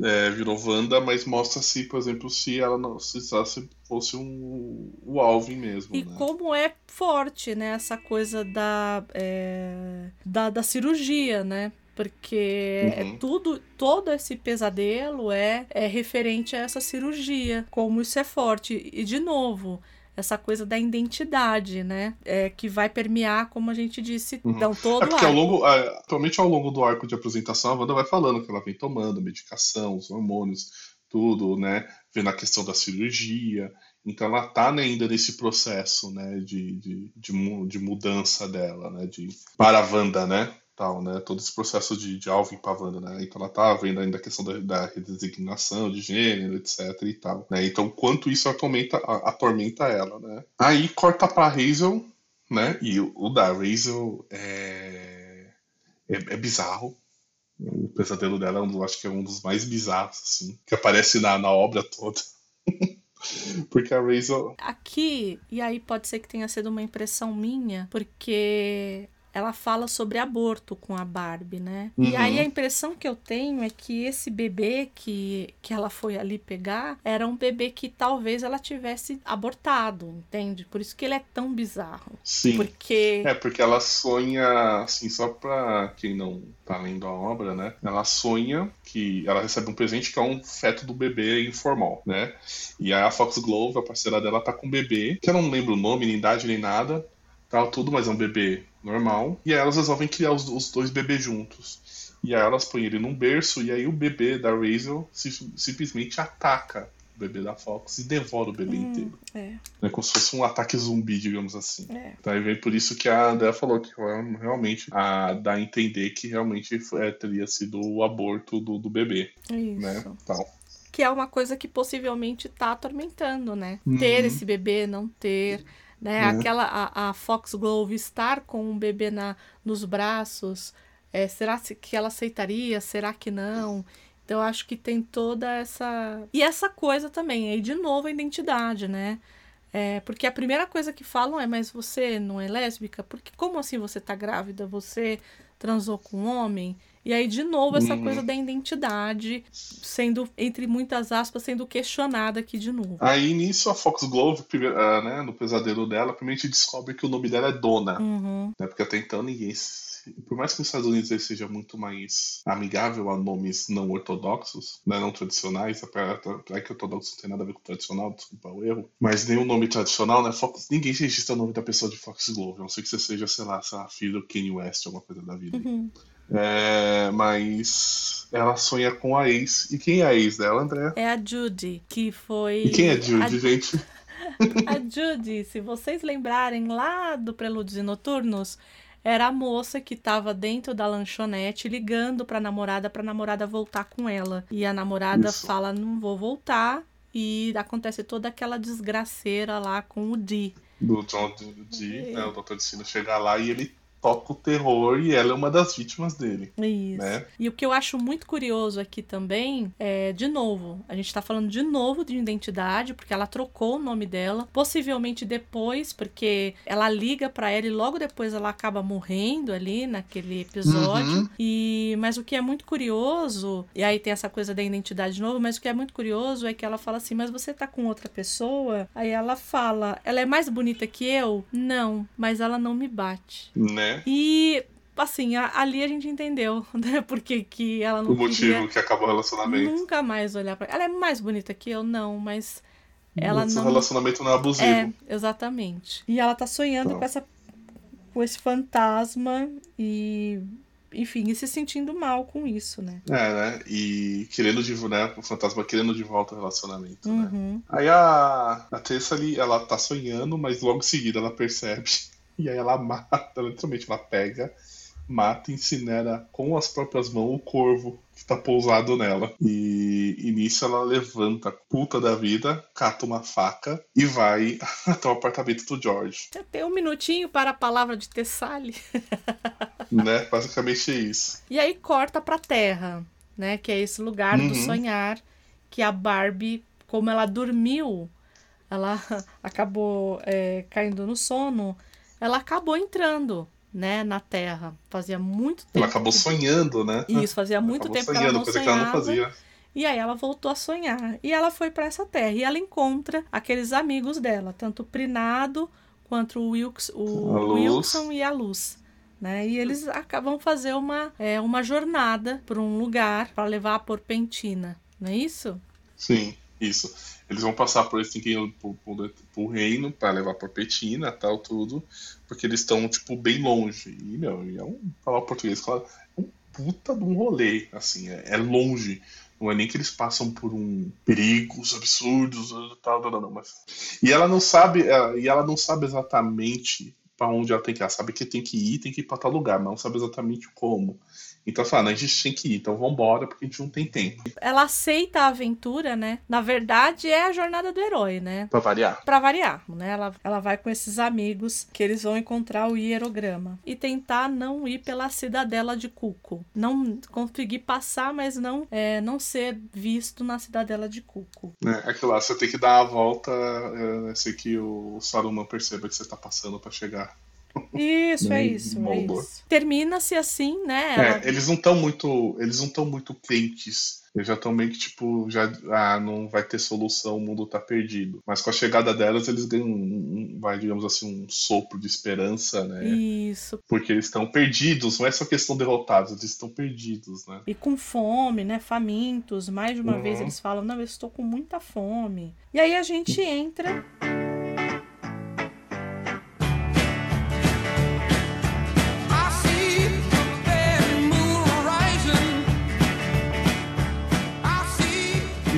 É, virou Wanda, mas mostra-se, por exemplo, se ela não, se ela fosse um, o Alvin mesmo. E né? como é forte, né, essa coisa da, é, da, da cirurgia, né? Porque é uhum. é tudo, todo esse pesadelo é, é referente a essa cirurgia, como isso é forte. E, de novo, essa coisa da identidade, né? É, que vai permear, como a gente disse, uhum. então todo é porque ao longo, é, atualmente ao longo do arco de apresentação, a Wanda vai falando que ela vem tomando medicação, os hormônios, tudo, né? Vendo a questão da cirurgia. Então ela tá né, ainda nesse processo, né? De, de, de, de mudança dela, né? De, para a Wanda, né? Tal, né? Todo esse processo de, de Alvin Pavanda, né? Então ela tá vendo ainda a questão da, da redesignação de gênero, etc e tal, né? Então quanto isso atormenta, atormenta ela, né? Aí corta pra Hazel, né? E o, o da Hazel é, é, é bizarro, o pesadelo dela, eu acho que é um dos mais bizarros, assim, que aparece na, na obra toda. porque a Razel. Aqui, e aí pode ser que tenha sido uma impressão minha, porque ela fala sobre aborto com a Barbie, né? Uhum. E aí a impressão que eu tenho é que esse bebê que, que ela foi ali pegar era um bebê que talvez ela tivesse abortado, entende? Por isso que ele é tão bizarro. Sim. Porque... É, porque ela sonha, assim, só pra quem não tá lendo a obra, né? Ela sonha que ela recebe um presente que é um feto do bebê informal, né? E aí a Fox Glove, a parceira dela, tá com um bebê, que eu não lembro o nome, nem idade, nem nada, tal, tudo, mas é um bebê normal. E aí elas resolvem criar os, os dois bebês juntos. E aí elas põem ele num berço, e aí o bebê da Razel simplesmente ataca o bebê da Fox e devora o bebê hum, inteiro. É. é como se fosse um ataque zumbi, digamos assim. É. Então aí vem por isso que a Andrea falou que realmente a, dá a entender que realmente é, teria sido o aborto do, do bebê. Isso. Né? Tal que é uma coisa que possivelmente está atormentando, né? Uhum. Ter esse bebê, não ter né? Uhum. Aquela a, a Foxglove estar com um bebê na, nos braços, é, será que ela aceitaria? Será que não? Então acho que tem toda essa e essa coisa também aí de novo a identidade, né? É, porque a primeira coisa que falam é, mas você não é lésbica? Porque como assim você tá grávida? Você transou com um homem? E aí, de novo, essa Uhum. coisa da identidade sendo, entre muitas aspas, sendo questionada aqui de novo. Aí nisso a Foxglove, primeiro, ah, né, no pesadelo dela, primeiro a gente descobre que o nome dela é Dona. Uhum. né? Porque até então ninguém. Por mais que nos Estados Unidos ele seja muito mais amigável a nomes não ortodoxos, né, não tradicionais, apesar que ortodoxo não tem nada a ver com tradicional, desculpa o erro, mas nenhum nome tradicional, né? Fox, ninguém registra o nome da pessoa de Foxglove, a não ser que você seja, sei lá, sei lá filho do Kanye West, alguma coisa da vida. Uhum. É, mas ela sonha com a ex. E quem é a ex dela, André? É a Judy, que foi. E quem é Judy, gente? A, a Judy, se vocês lembrarem lá do Prelúdios e Noturnos, era a moça que estava dentro da lanchonete ligando pra namorada, pra namorada voltar com ela. E a namorada Isso. fala: não vou voltar. E acontece toda aquela desgraceira lá com o Dee. Do John D, né, o Dr. Destino chega lá e ele toca o terror e ela é uma das vítimas dele. Isso. Né? E o que eu acho muito curioso aqui também é, de novo, a gente tá falando de novo de identidade, porque ela trocou o nome dela, possivelmente depois, porque ela liga pra ela e logo depois ela acaba morrendo ali naquele episódio. Uhum. E mas o que é muito curioso, e aí tem essa coisa da identidade de novo, mas o que é muito curioso é que ela fala assim: "Mas você tá com outra pessoa?" Aí ela fala: "Ela é mais bonita que eu?" "Não, mas ela não me bate." Né? E assim, a- ali a gente entendeu, né? Porque que ela não O motivo queria que acabou o relacionamento. nunca mais olhar pra ela. é mais bonita que eu, não, mas ela Esse não relacionamento não é abusivo. é, exatamente. E ela tá sonhando Então. com essa com esse fantasma e enfim, e se sentindo mal com isso, né? É, né? E querendo de né? O fantasma querendo de volta o relacionamento, né? Uhum. Aí a, a Tessa ali, ela tá sonhando, mas logo em seguida ela percebe. E aí ela mata, ela, literalmente ela pega, mata e incinera com as próprias mãos o corvo que tá pousado nela. E, e nisso ela levanta, puta da vida, cata uma faca e vai até o apartamento do George. Você tem um minutinho para a palavra de Tessali. né? Basicamente é isso. E aí corta pra terra, né? Que é esse lugar do Uhum. sonhar que a Barbie, como ela dormiu, ela acabou é, caindo no sono, ela acabou entrando, né, na terra. Fazia muito tempo. Ela acabou sonhando, né? Isso, fazia muito acabou tempo que ela sonhando, não coisa que ela não sonhava. fazia. E aí ela voltou a sonhar. E ela foi pra essa terra. E ela encontra aqueles amigos dela, tanto o Prinado quanto o, Wilks, o. Wilson e a Luz. Né? E eles acabam fazer uma, é, uma jornada para um lugar para levar a Porpentina. Não é isso? Sim, isso. Eles vão passar por esse pro, pro, pro reino para levar pra Petina tal, tudo, porque eles estão, tipo, bem longe. E, meu, é um. Falar português, claro, é um puta de um rolê, assim, é, é longe. Não é nem que eles passam por um perigos absurdos, tal, tal, tal, mas. E ela não sabe, é, e ela não sabe exatamente para onde ela tem que ir. Ela sabe que tem que ir, tem que ir para tal lugar, mas não sabe exatamente como. Então ela fala, "Não, a gente tem que ir, então vambora, porque a gente não tem tempo. Ela aceita a aventura, né? Na verdade, é a jornada do herói, né? Pra variar. Pra variar, né? Ela, ela vai com esses amigos que eles vão encontrar o hierograma e tentar não ir pela cidadela de Cuco. Não conseguir passar, mas não é, não ser visto na cidadela de Cuco. É aquilo lá, você tem que dar a volta, é, sei que o Saruman perceba que você tá passando pra chegar. Isso, é isso, é isso. Termina-se assim, né? Ela- É, eles não estão muito, eles não estão muito crentes. Eles já estão meio que tipo, já ah, não vai ter solução, o mundo tá perdido. Mas com a chegada delas, eles ganham, um- vai, digamos assim, um sopro de esperança, né? Isso. Porque eles estão perdidos, não é só questão derrotados, eles estão perdidos, né? E com fome, né? Famintos. Mais de uma Uhum. vez eles falam: Não, eu estou com muita fome. E aí a gente entra.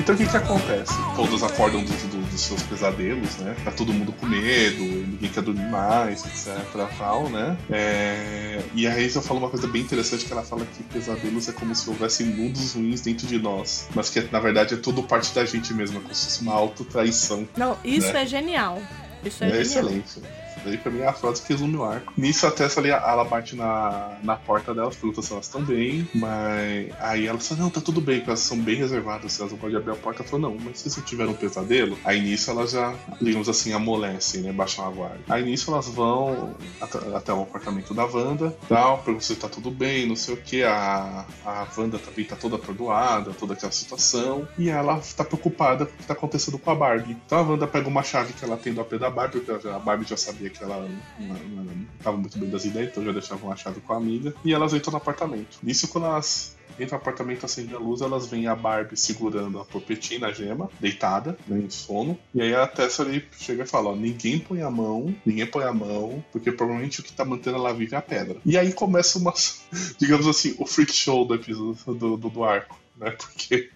Então o que que acontece? Todos acordam dos, do- dos seus pesadelos, né? Tá todo mundo com medo, ninguém quer dormir mais, etc. Tal, né? É, E a Hazel fala uma coisa bem interessante que ela fala que pesadelos é como se houvessem mundos ruins dentro de nós, mas que na verdade é tudo parte da gente mesmo, é como se fosse uma autotraição. Não, isso Né? é genial. Isso é, É, genial. excelente. Daí pra mim é a frase que resume o arco. Nisso a Tessa ali, ela bate na, na porta dela, pergunta se elas estão bem, mas aí ela fala, não, tá tudo bem, elas são bem reservadas, se elas não podem abrir a porta. Ela falou, não, mas se você tiver um pesadelo, aí nisso elas já, digamos assim, amolecem, né? Baixam a guarda. Aí nisso elas vão até, até o apartamento da Wanda, tal, pergunta se tá tudo bem, não sei o que. A, a Wanda também tá toda atordoada, toda aquela situação, e ela tá preocupada com o que tá acontecendo com a Barbie. Então a Wanda pega uma chave que ela tem do AP da Barbie, porque a Barbie já sabia que ela não, não, não tava muito bem das ideias, então já deixava uma chave com a amiga, e elas entram no apartamento. Nisso, quando elas entram no apartamento, acende a luz, elas veem a Barbie segurando a Popetina, a gema, deitada, né, em sono. E aí a Tessa ali chega e fala: ó, ninguém põe a mão, ninguém põe a mão, porque provavelmente o que tá mantendo ela viva é a pedra. E aí começa uma, digamos assim, o freak show do episódio do, do, do arco, né? Porque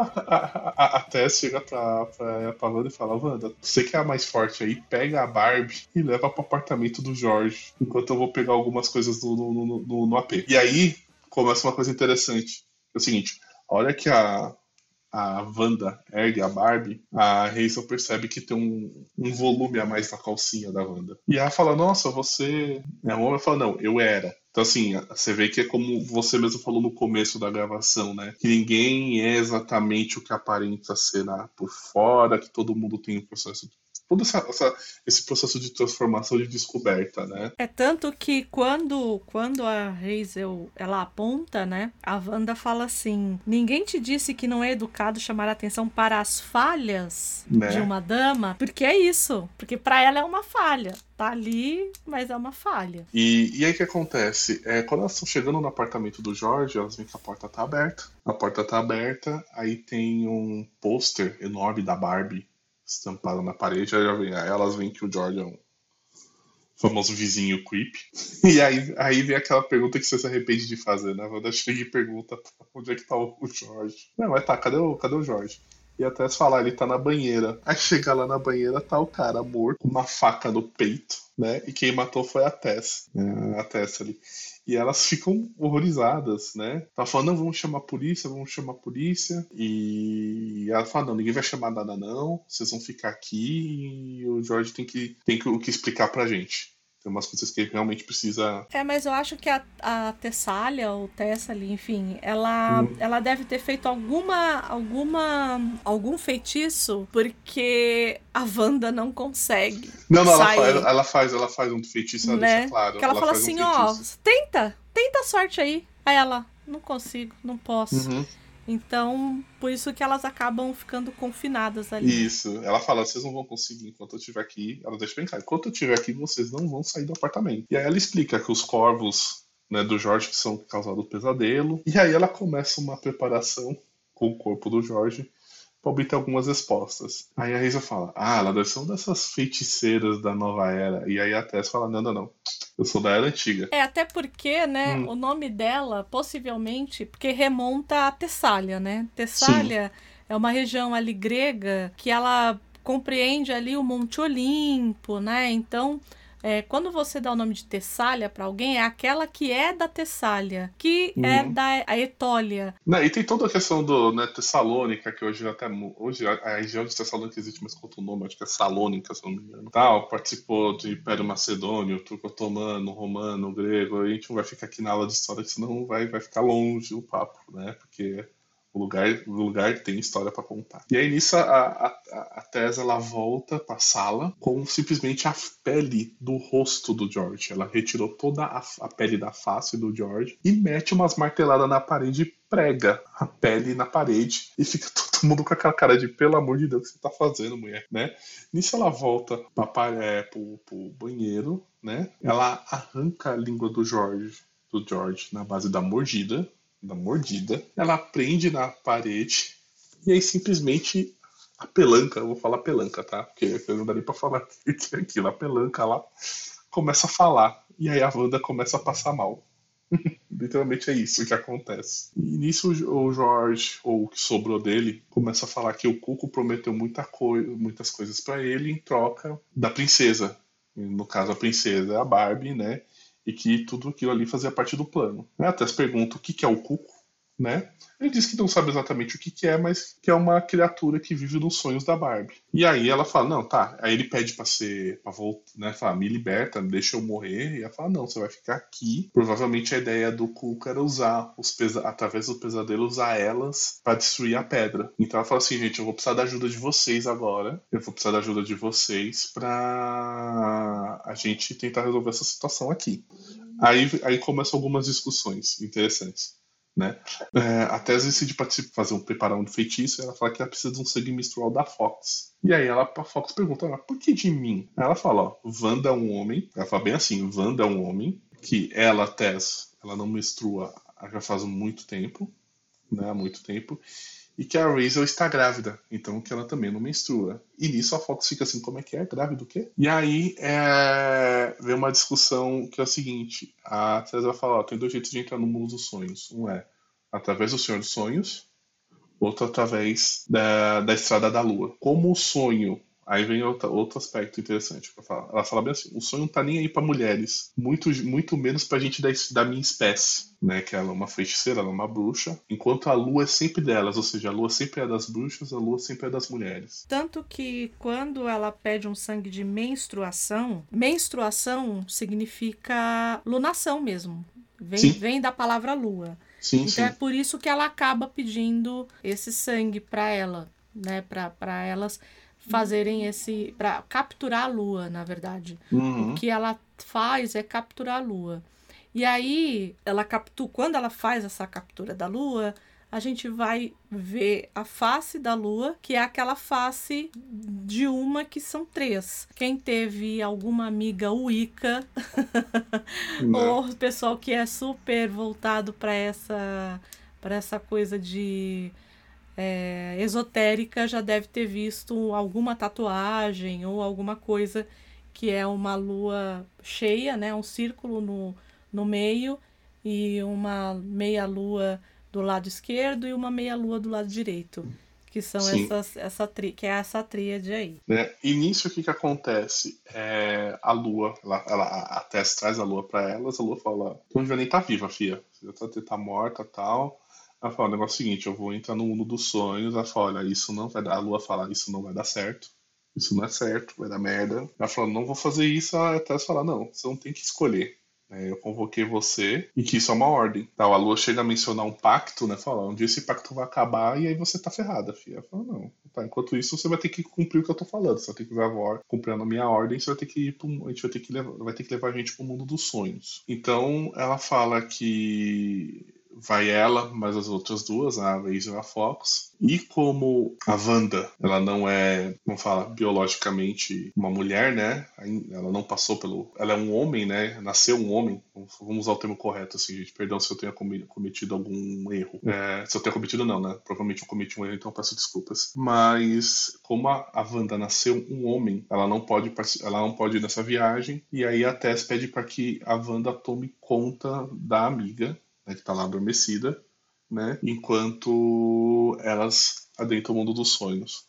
a, a, a Tess chega pra, pra, pra Wanda e fala: Wanda, você que é a mais forte aí, pega a Barbie e leva pro apartamento do Jorge, enquanto eu vou pegar algumas coisas no, no, no, no, no AP. E aí começa uma coisa interessante. É o seguinte: a hora que a, a Wanda ergue a Barbie, a Hazel percebe que tem um, um volume a mais na calcinha da Wanda. E ela fala: Nossa, você. É, o homem fala: Não, eu era. Então, assim, você vê que é como você mesmo falou no começo da gravação, né? Que ninguém é exatamente o que aparenta ser né? por fora, que todo mundo tem um processo. Todo essa, essa, esse processo de transformação, de descoberta, né? É tanto que quando, quando a Hazel ela aponta, né? A Wanda fala assim: ninguém te disse que não é educado chamar a atenção para as falhas Né? de uma dama, porque é isso. Porque para ela é uma falha. Tá ali, mas é uma falha. E, e aí o que acontece? É, quando elas estão chegando no apartamento do Jorge, elas veem que a porta tá aberta. A porta tá aberta, aí tem um pôster enorme da Barbie estampado na parede. Aí, já vem- aí elas veem que o Jorge é um famoso vizinho creep. E aí, aí vem aquela pergunta que você se arrepende de fazer, né? A Wanda chega e pergunta onde é que tá o, Jorge. Não, mas tá, cadê o, cadê o Jorge? E até falar, ele tá na banheira. Aí chega lá na banheira, tá o cara morto, com uma faca no peito, né? E quem matou foi a Tess, né? a Tess ali. E elas ficam horrorizadas, né? Tá falando, não, vamos chamar a polícia, vamos chamar a polícia. E ela fala, não, ninguém vai chamar nada não, vocês vão ficar aqui e o Jorge tem que, tem que, que explicar pra gente. Tem umas coisas que realmente precisa... É, mas eu acho que a, a Tessália, ou Tessaly, enfim, ela, Hum. ela deve ter feito alguma, alguma, algum feitiço, porque a Wanda não consegue. Não, não, ela faz, ela faz, ela faz um feitiço, ela né? deixa claro. Que ela, fala faz um assim, ó, tenta, tenta a sorte aí. Aí ela, não consigo, não posso. Uhum. Então, por isso que elas acabam ficando confinadas ali. Isso. Ela fala, vocês não vão conseguir enquanto eu estiver aqui. Ela deixa bem claro, enquanto eu estiver aqui, vocês não vão sair do apartamento. E aí ela explica que os corvos né, do Jorge que são causados pesadelo. E aí ela começa uma preparação com o corpo do Jorge para obter algumas respostas. Aí a Reza fala, ah, ela deve ser uma dessas feiticeiras da nova era. E aí a Tess fala, não, não, não. Eu sou da era antiga. É, até porque, né, Hum. o nome dela, possivelmente, porque remonta a Tessália, né? Tessália é uma região ali grega que ela compreende ali o Monte Olimpo, né? Então, é, quando você dá o nome de Tessália para alguém, é aquela que é da Tessália, que é Uhum. da a Etólia. Né, e tem toda a questão do né, Tessalônica, que hoje até hoje a, a região de Tessalônica existe, mas com outro nome, acho que é Salônica, se não me engano. Tal, participou do Império Macedônio, Turco Otomano, Romano, Grego. A gente não vai ficar aqui na aula de história, senão vai, vai ficar longe o papo, né? Porque o lugar, o lugar tem história para contar. E aí nisso a, a, a- a Tessa ela volta para sala com simplesmente a pele do rosto do George. Ela retirou toda a, a pele da face do George e mete umas marteladas na parede e prega a pele na parede e fica todo mundo com aquela cara de pelo amor de Deus, o que você tá fazendo, mulher, né? Nisso ela volta pra, é, pro, pro banheiro, né? Ela arranca a língua do George, do George na base da mordida, da mordida. Ela prende na parede e aí simplesmente a pelanca, eu vou falar pelanca, tá? Porque não dá nem pra falar que é aquilo. A pelanca lá começa a falar. E aí a Wanda começa a passar mal. Literalmente é isso que acontece. E nisso o Jorge, ou o que sobrou dele, começa a falar que o Cuco prometeu muita coi muitas coisas pra ele em troca da princesa. No caso, a princesa é a Barbie, né? E que tudo aquilo ali fazia parte do plano. Né? Até se pergunta o que, que é o Cuco, né? Ele diz que não sabe exatamente o que, que é, mas que é uma criatura que vive nos sonhos da Barbie. E aí ela fala, não, tá. Aí ele pede pra ser, pra voltar, né? Fala, me liberta, deixa eu morrer. E ela fala, não, você vai ficar aqui. Provavelmente a ideia do Cuco era usar, os pesa através do pesadelo, usar elas para destruir a pedra. Então ela fala assim, gente, eu vou precisar da ajuda de vocês agora. Eu vou precisar da ajuda de vocês pra a gente tentar resolver essa situação aqui. Aí, aí começam algumas discussões interessantes. Né? É, a Tess decide fazer um preparar um feitiço e ela fala que ela precisa de um sangue menstrual da Fox. E aí ela, a Fox pergunta, ela, por que de mim? Ela fala, ó, Wanda é um homem, ela fala bem assim, Wanda é um homem, que ela, Tess, ela não menstrua já faz muito tempo, né, há muito tempo, e que a Razel está grávida, então que ela também não menstrua. E nisso a Fox fica assim, como é que é? Grávida o quê? E aí é... vem uma discussão que é o seguinte, a Tess vai falar, tem dois jeitos de entrar no mundo dos sonhos. Um é através do Senhor dos Sonhos, outro através da, da Estrada da Lua. Como o sonho Aí vem outra, outro aspecto interessante para falar. Ela fala bem assim: o sonho não tá nem aí para mulheres, muito, muito menos pra gente da, da minha espécie, né? Que ela é uma feiticeira, ela é uma bruxa, enquanto a lua é sempre delas, ou seja, a lua sempre é das bruxas, a lua sempre é das mulheres. Tanto que quando ela pede um sangue de menstruação, menstruação significa lunação mesmo. Vem, Sim. vem da palavra lua. Sim, Então sim. é por isso que ela acaba pedindo esse sangue para ela, né? Para elas fazerem esse. para capturar a lua, na verdade. Uhum. O que ela faz é capturar a lua. E aí, ela captura, quando ela faz essa captura da lua, a gente vai ver a face da lua, que é aquela face de uma que são três. Quem teve alguma amiga Wicca, Né? ou o pessoal que é super voltado para essa para essa coisa de é, esotérica já deve ter visto alguma tatuagem ou alguma coisa que é uma lua cheia, né, um círculo no, no meio e uma meia lua do lado esquerdo e uma meia lua do lado direito, que são Sim. essas essa tri, que é essa tríade aí. Né? E nisso o que, que acontece? É, a lua, ela, ela, a Tess traz a lua pra elas, a lua fala: Tu não vai nem tá viva, fia. Você tá, tá morta tal. Ela fala: o negócio é seguinte, eu vou entrar no mundo dos sonhos. Ela fala: olha, isso não vai dar. A lua fala: isso não vai dar certo. Isso não é certo, vai dar merda. Ela fala: não vou fazer isso. A Tess fala: não, você não tem que escolher. É, eu convoquei você e que isso é uma ordem. Tal, a Lua chega a mencionar um pacto, né? Fala, um dia esse pacto vai acabar e aí você tá ferrada, filha. Ela fala, não. Tá, enquanto isso, você vai ter que cumprir o que eu tô falando. Você vai ter que levar cumprindo a minha ordem, você vai ter que ir pro, a gente vai ter que levar, vai ter que levar a gente pro mundo dos sonhos. Então, ela fala que vai ela, mais as outras duas, a Razer e a Fox. E como a Wanda, ela não é, como fala, biologicamente uma mulher, né? Ela não passou pelo. Ela é um homem, né? Nasceu um homem. Vamos usar o termo correto, assim, gente. Perdão se eu tenha cometido algum erro. É, se eu tenho cometido, não, né? Provavelmente eu cometi um erro, então peço desculpas. Mas, como a, a Wanda nasceu um homem, ela não pode, ela não pode ir nessa viagem. E aí a Tess pede para que a Wanda tome conta da amiga, né, que tá lá adormecida, né? Enquanto elas adentram o mundo dos sonhos.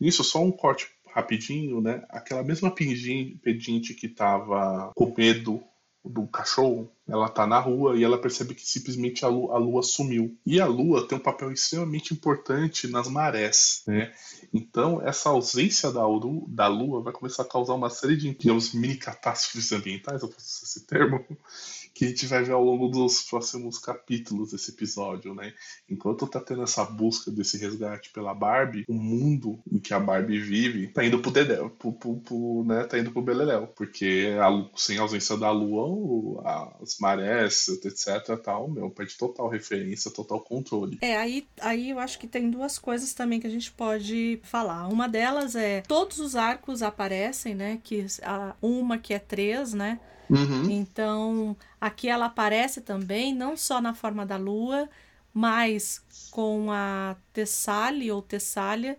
Nisso, só um corte rapidinho, né? Aquela mesma pedin- pedinte que tava com medo do cachorro, ela tá na rua e ela percebe que simplesmente a lua, a lua sumiu. E a lua tem um papel extremamente importante nas marés, né? Então, essa ausência da, lu- da lua vai começar a causar uma série de mini catástrofes ambientais, eu posso usar esse termo, que a gente vai ver ao longo dos próximos capítulos desse episódio, né? Enquanto tá tendo essa busca desse resgate pela Barbie, o mundo em que a Barbie vive tá indo pro Dedéu, pro, pro, pro, né? Tá indo pro Beleléu. Porque a sem a ausência da lua, as marés, etc, tal, meu, perde total referência, total controle. É, aí, aí eu acho que tem duas coisas também que a gente pode falar. Uma delas é todos os arcos aparecem, né? Que a, uma que é três, né? Uhum. Então, aqui ela aparece também, não só na forma da lua, mas com a Tessalia ou Tessália,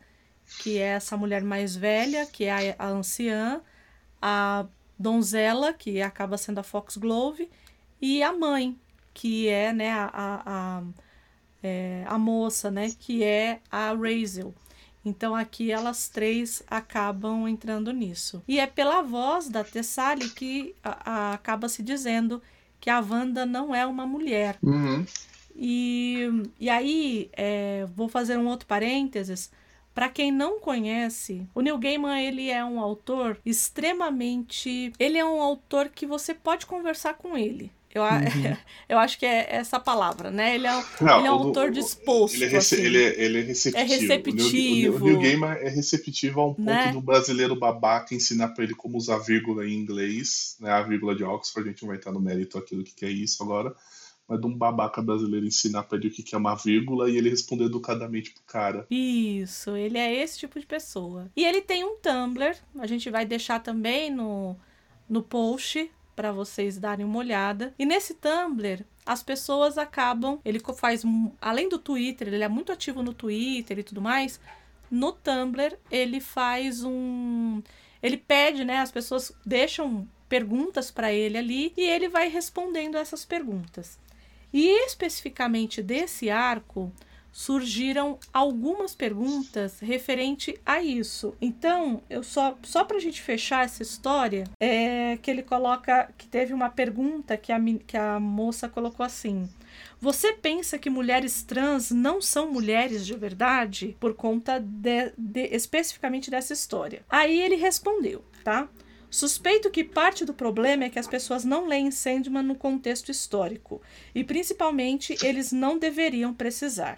que é essa mulher mais velha, que é a, a anciã, a donzela, que acaba sendo a Foxglove, e a mãe, que é né, a, a, a, é, a moça, né, que é a Razel. Então aqui elas três acabam entrando nisso. E é pela voz da Tessali que a- a- acaba se dizendo que a Wanda não é uma mulher. Uhum. E, e aí, é, vou fazer um outro parênteses. Para quem não conhece, o Neil Gaiman ele é um autor extremamente. Ele é um autor que você pode conversar com ele. Eu, a- eu acho que é essa palavra, né? Ele é, Não, ele é um o- autor disposto. Ele é, rece- assim. ele é- ele é receptivo. É receptivo. O Neil, o Neil Gaiman é receptivo a um ponto Né? do brasileiro babaca ensinar pra ele como usar vírgula em inglês, né? A vírgula de Oxford, a gente não vai entrar no mérito aqui do que que é isso agora. Mas de um babaca brasileiro ensinar pra ele o que que é uma vírgula e ele responder educadamente pro cara. Isso, ele é esse tipo de pessoa. E ele tem um Tumblr, a gente vai deixar também no, no post para vocês darem uma olhada. E nesse Tumblr, as pessoas acabam, ele faz além do Twitter, ele é muito ativo no Twitter e tudo mais. No Tumblr, ele faz um ele pede, né, as pessoas deixam perguntas para ele ali e ele vai respondendo essas perguntas. E especificamente desse arco, surgiram algumas perguntas referente a isso. Então, eu só só para a gente fechar essa história, é que ele coloca que teve uma pergunta que a, que a moça colocou assim: você pensa que mulheres trans não são mulheres de verdade por conta de, de- especificamente dessa história? Aí ele respondeu, tá? Suspeito que parte do problema é que as pessoas não leem Sandman no contexto histórico e principalmente eles não deveriam precisar.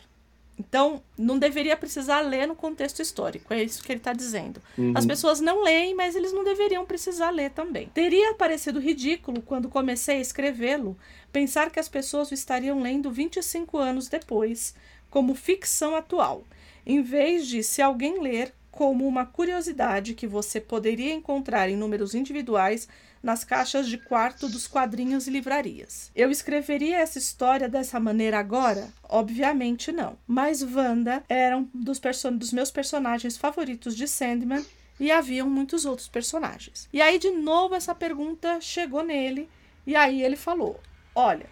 Então, não deveria precisar ler no contexto histórico, é isso que ele está dizendo. As pessoas não leem, mas eles não deveriam precisar ler também. Teria parecido ridículo quando comecei a escrevê-lo pensar que as pessoas o estariam lendo 25 anos depois, como ficção atual, em vez de, se alguém ler, como uma curiosidade que você poderia encontrar em números individuais nas caixas de quarto dos quadrinhos e livrarias. Eu escreveria essa história dessa maneira agora? Obviamente não. Mas Wanda era um dos, dos meus personagens favoritos de Sandman e haviam muitos outros personagens. E aí, de novo, essa pergunta chegou nele, e aí ele falou: Olha,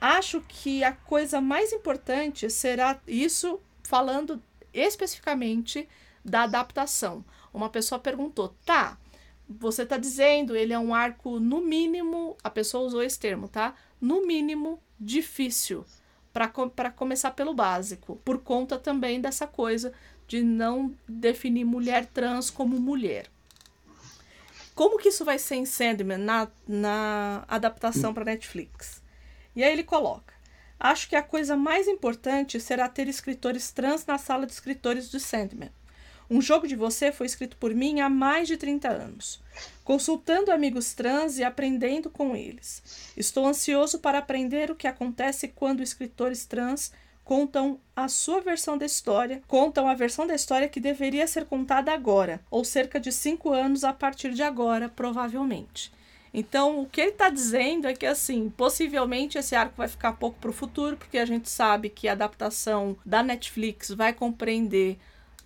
acho que a coisa mais importante será isso, falando especificamente da adaptação. Uma pessoa perguntou: tá, você tá dizendo ele é um arco, no mínimo, a pessoa usou esse termo, tá? No mínimo, difícil para começar pelo básico, por conta também dessa coisa de não definir mulher trans como mulher. Como que isso vai ser em Sandman na, na adaptação para Netflix? E aí ele coloca: Acho que a coisa mais importante será ter escritores trans na sala de escritores de Sandman. Um jogo de você foi escrito por mim há mais de 30 anos, consultando amigos trans e aprendendo com eles. Estou ansioso para aprender o que acontece quando escritores trans contam a sua versão da história, contam a versão da história que deveria ser contada agora, ou cerca de cinco anos a partir de agora, provavelmente. Então, o que ele está dizendo é que, assim, possivelmente esse arco vai ficar pouco para o futuro, porque a gente sabe que a adaptação da Netflix vai compreender.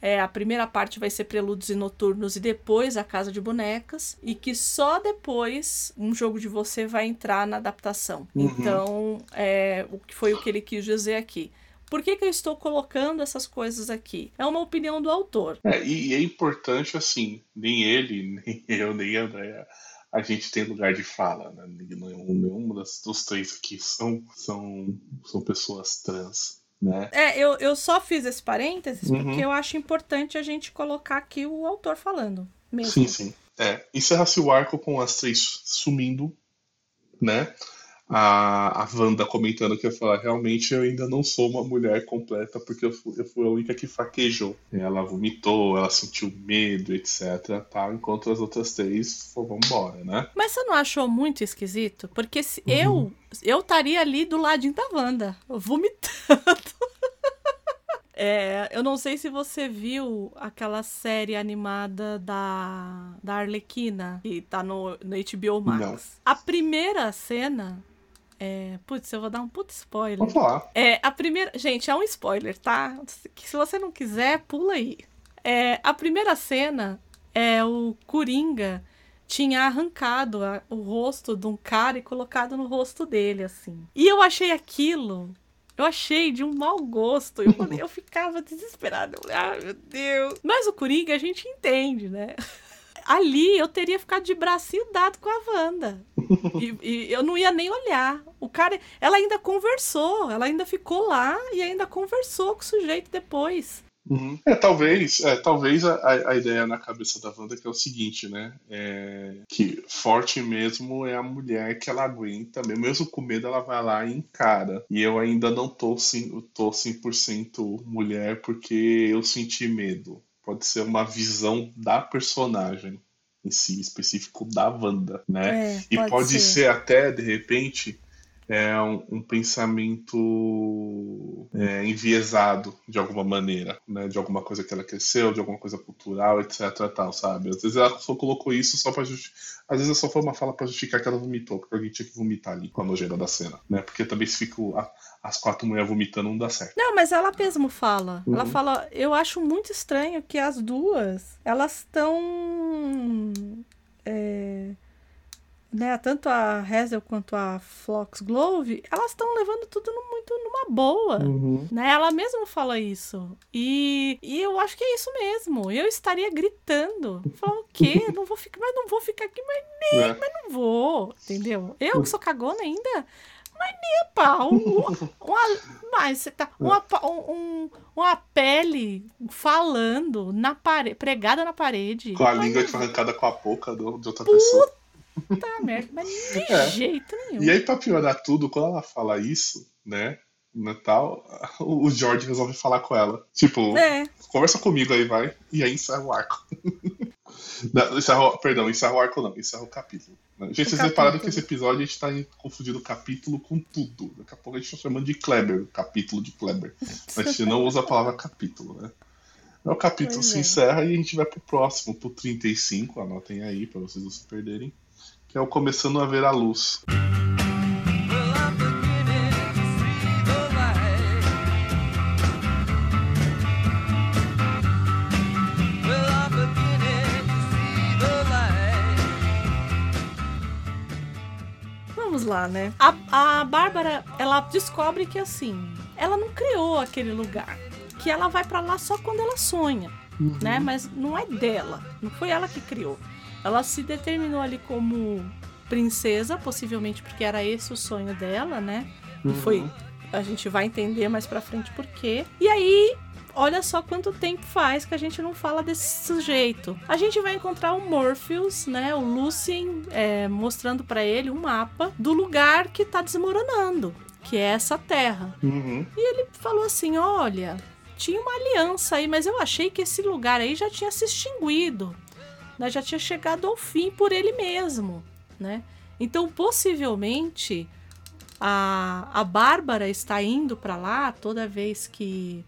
É, a primeira parte vai ser Prelúdios e Noturnos e depois A Casa de Bonecas, e que só depois um jogo de você vai entrar na adaptação. Uhum. Então, é, o que foi o que ele quis dizer aqui. Por que, que eu estou colocando essas coisas aqui? É uma opinião do autor. É, e, é importante, assim, nem ele, nem eu, nem a Andréa, a gente tem lugar de fala, né? Nenhum, nenhum dos três aqui são, são, são pessoas trans, né? É, eu, eu só fiz esse parênteses Uhum. porque eu acho importante a gente colocar aqui o autor falando. Mesmo. Sim, sim. É, encerra-se o arco com as três sumindo, né? A, a Wanda comentando que ia falar, realmente eu ainda não sou uma mulher completa, porque eu fui, eu fui a única que fraquejou. Ela vomitou, ela sentiu medo, etc. Tá? Enquanto as outras três foram embora, né? Mas você não achou muito esquisito? Porque se eu eu estaria ali do ladinho da Wanda, vomitando. É, eu não sei se você viu aquela série animada da, da Arlequina, que tá no, no HBO Max. Não. A primeira cena. É, putz, eu vou dar um puto spoiler. Vamos falar. É, a primeira. Gente, é um spoiler, tá? Que se você não quiser, pula aí. É, a primeira cena é o Coringa tinha arrancado a- o rosto de um cara e colocado no rosto dele, assim. E eu achei aquilo. Eu achei de um mau gosto. Eu, eu ficava desesperada. Eu falei, Ai, meu Deus. Mas o Coringa a gente entende, né? Ali eu teria ficado de bracinho dado com a Wanda. e, e eu não ia nem olhar. O cara, ela ainda conversou, ela ainda ficou lá e ainda conversou com o sujeito depois. Uhum. É, talvez, é, talvez a, a- ideia na cabeça da Wanda que é o seguinte, né? É, que forte mesmo é a mulher que ela aguenta, mesmo, mesmo com medo, ela vai lá e encara. E eu ainda não tô, sim, tô 100% mulher porque eu senti medo. Pode ser uma visão da personagem em si, específico da Wanda, né? É, E pode pode ser. ser. até, de repente, é um, um pensamento é, enviesado de alguma maneira, né? De alguma coisa que ela cresceu, de alguma coisa cultural, etc. Tal, sabe? Às vezes ela só colocou isso só para Às vezes só foi uma fala para justificar que ela vomitou, porque alguém tinha que vomitar ali com a nojeira da cena, né? Porque também se fica as quatro mulheres vomitando não dá certo. Não, mas ela mesmo fala. Ela Uhum. fala, eu acho muito estranho que as duas, elas estão. é, né, tanto a Hazel quanto a Foxglove, elas estão levando tudo no- muito numa boa. Né? Ela mesma fala isso. E, e eu acho que é isso mesmo. Eu estaria gritando. Falar o quê? Não vou ficar, mas não vou ficar aqui, mas Né? não vou. Entendeu? Eu que sou cagona ainda. Mas nem a pau. Um- Uma, mas você tá. Uma, pa- um, um- uma pele falando na pare, pregada na parede. Com a língua foi arrancada com a boca do- de outra pessoa. Puta merda, mas de É. jeito nenhum. E aí, pra piorar tudo, quando ela fala isso, né? Natal, o George resolve falar com ela. Tipo, É, conversa comigo aí, vai. E aí encerra o arco. Não, encerra perdão, encerra o arco não, encerra o capítulo. Gente, vocês repararam que esse episódio a gente tá confundindo capítulo com tudo. Daqui a pouco a gente tá chamando de Kleber, capítulo de Kleber. A gente não usa a palavra capítulo, né? Então, O capítulo Pois se é. encerra e a gente vai pro próximo, pro 35, anotem aí pra vocês não se perderem. Que é o Começando a Ver a Luz. Vamos lá, né? A, a Bárbara, ela descobre que assim, ela não criou aquele lugar. Que ela vai pra lá só quando ela sonha, né? Mas não é dela. Não foi ela que criou. Ela se determinou ali como princesa, possivelmente porque era esse o sonho dela, né? E foi. A gente vai entender mais pra frente por quê. E aí, olha só quanto tempo faz que a gente não fala desse sujeito. A gente vai encontrar o Morpheus, né? O Lucien é, mostrando pra ele um mapa do lugar que tá desmoronando, que é essa terra. Uhum. Ele falou assim: olha, tinha uma aliança aí, mas eu achei que esse lugar aí já tinha se extinguido, né? Já tinha chegado ao fim por ele mesmo, né? Então, possivelmente, a, a Bárbara está indo para lá toda vez que,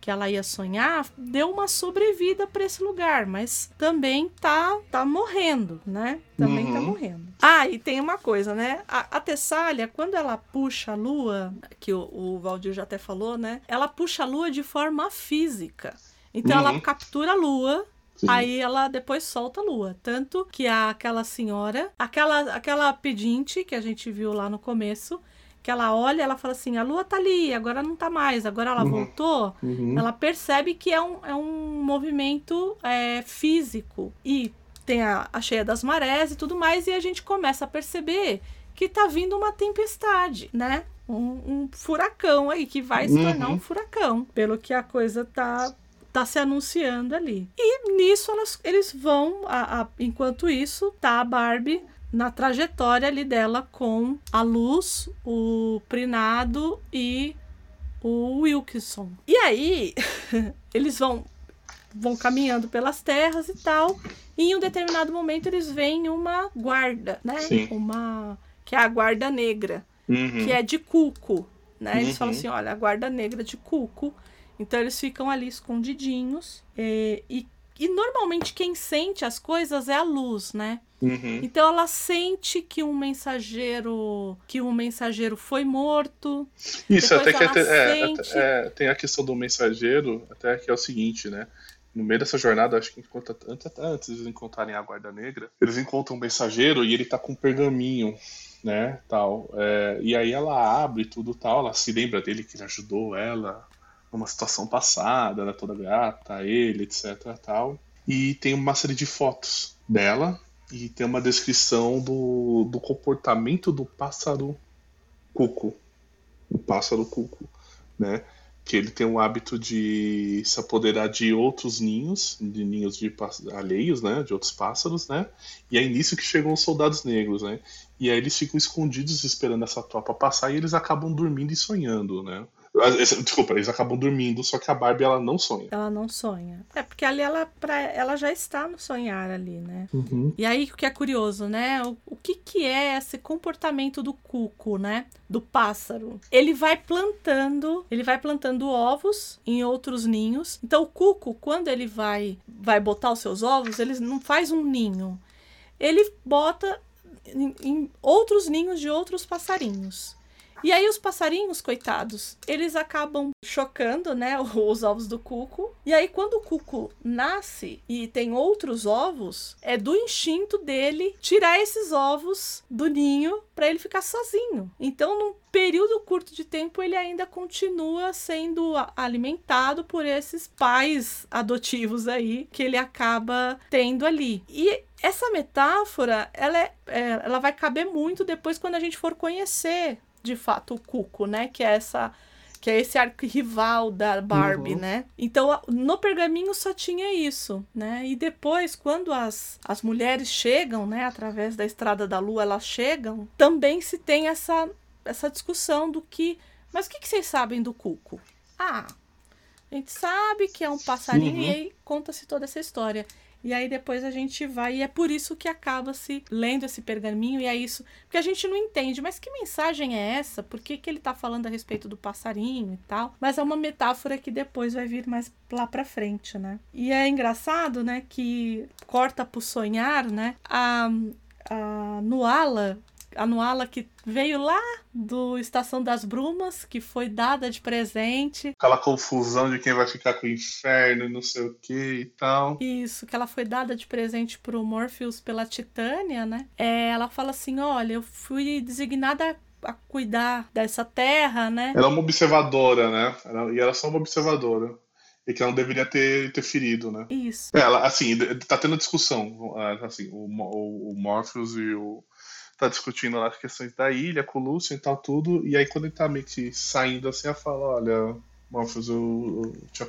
que ela ia sonhar, deu uma sobrevida para esse lugar, mas também tá, tá morrendo, né? Também tá Uhum. morrendo. Ah, e tem uma coisa, né? A, a Tessália, quando ela puxa a lua, que o, o Valdir já até falou, né? Ela puxa a lua de forma física. Então ela Uhum. captura a lua Sim. Aí ela depois solta a lua. Tanto que a, aquela senhora, aquela, aquela pedinte que a gente viu lá no começo, que ela olha, ela fala assim: a lua tá ali, agora não tá mais, agora ela Uhum. voltou. Uhum. Ela percebe que é um, é um movimento é, físico. E tem a, a cheia das marés e tudo mais, e a gente começa a perceber que tá vindo uma tempestade, né? Um, um furacão aí, que vai se tornar Uhum. um furacão, pelo que a coisa tá, tá se anunciando ali. E nisso elas, eles vão, a- a- enquanto isso, tá a Barbie na trajetória ali dela com a Luz, o Prinado e o Wilkinson. E aí, eles vão vão caminhando pelas terras e tal. E em um determinado momento eles veem uma guarda, né? Sim. Uma que é a guarda negra, Uhum. que é de Cuco, né? Eles Uhum. falam assim, olha, a guarda negra de Cuco. Então eles ficam ali escondidinhos eh, e e normalmente quem sente as coisas é a luz, né? Uhum. Então ela sente que um mensageiro que um mensageiro foi morto. Isso, até que até- é, sente- até- é, tem a questão do mensageiro, até que é o seguinte, né? No meio dessa jornada, acho que antes, até de eles encontrarem a Guarda Negra, eles encontram um mensageiro e ele tá com um pergaminho, né? Tal. É, e aí ela abre tudo tal, ela se lembra dele que ele ajudou ela numa situação passada, ela é toda grata ele, etc. tal. e tem uma série de fotos dela e tem uma descrição do, do comportamento do pássaro cuco. O pássaro cuco, né? Que ele tem o hábito de se apoderar de outros ninhos, de ninhos de alheios, né? De outros pássaros, né? E é nisso que chegam os soldados negros, né? E aí eles ficam escondidos esperando essa tropa passar e eles acabam dormindo e sonhando, né? Desculpa, eles acabam dormindo, só que a Barbie ela não sonha. Ela não sonha. É porque ali ela, pra, ela já está no sonhar ali, né? Uhum. E aí o que é curioso, né? O, o que que é esse comportamento do cuco, né? Do pássaro. Ele vai plantando, ele vai plantando ovos em outros ninhos. Então o cuco, quando ele vai vai botar os seus ovos, ele não faz um ninho. Ele bota em, em outros ninhos de outros passarinhos. E aí os passarinhos, coitados, eles acabam chocando, né, os ovos do cuco. E aí quando o cuco nasce e tem outros ovos, é do instinto dele tirar esses ovos do ninho para ele ficar sozinho. Então, num período curto de tempo, ele ainda continua sendo alimentado por esses pais adotivos aí que ele acaba tendo ali. E essa metáfora, ela, é, é, ela vai caber muito depois quando a gente for conhecer de fato o Cuco, né? Que é essa que é esse arquirrival da Barbie, Uhum. né? Então, no pergaminho só tinha isso, né? E depois, quando as, as mulheres chegam, né, através da Estrada da Lua, elas chegam, também se tem essa, essa discussão do que... Mas o que, que vocês sabem do Cuco? Ah, a gente sabe que é um passarinho Uhum. e aí conta-se toda essa história. E aí depois a gente vai, e é por isso que acaba se lendo esse pergaminho, e é isso. Porque a gente não entende, mas que mensagem é essa? Por que, que ele tá falando a respeito do passarinho e tal? Mas é uma metáfora que depois vai vir mais lá pra frente, né? E é engraçado, né, que corta pro sonhar, né? A, a Nuala, a Nuala que veio lá do Estação das Brumas, que foi dada de presente Aquela confusão de quem vai ficar com o inferno e não sei o que e tal. Isso, que ela foi dada de presente pro Morpheus pela Titânia, né? É, ela fala assim: olha, eu fui designada a cuidar dessa terra, né? Ela é uma observadora, né? Ela- e ela é só uma observadora. E que ela não deveria ter interferido, né? Isso. Ela, assim, tá tendo discussão. ah, Assim, o, o, o Morpheus e o. Tá discutindo lá as questões da ilha, com o Lúcio e tal, tudo. E aí, quando ele tá meio que saindo assim, ela fala: Olha, Morpheus, eu, eu tinha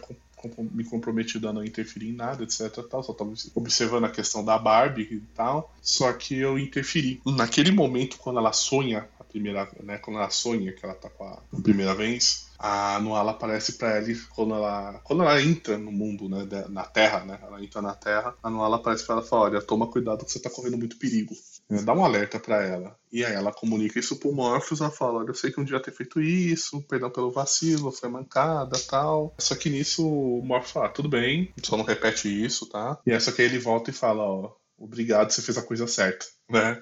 me comprometido a não interferir em nada, etc. Tal, só tava observando a questão da Barbie e tal. Só que eu interferi. Naquele momento, quando ela sonha, a primeira, né? Quando ela sonha que ela tá com a, a primeira vez, a Noala aparece pra ela e quando ela, quando ela entra no mundo, né? Na Terra, né? Ela entra na Terra, a Noala aparece pra ela e fala: Olha, toma cuidado que você tá correndo muito perigo. Né, Dá um alerta pra ela. E aí ela comunica isso pro Morpheus, ela fala, olha, eu sei que um dia ter feito isso, perdão pelo vacilo, foi mancada tal. Só que nisso o Morpheus fala, "Ah, tudo bem, só não repete isso, tá? E essa que aí ele volta e fala, ó, obrigado, você fez a coisa certa, né?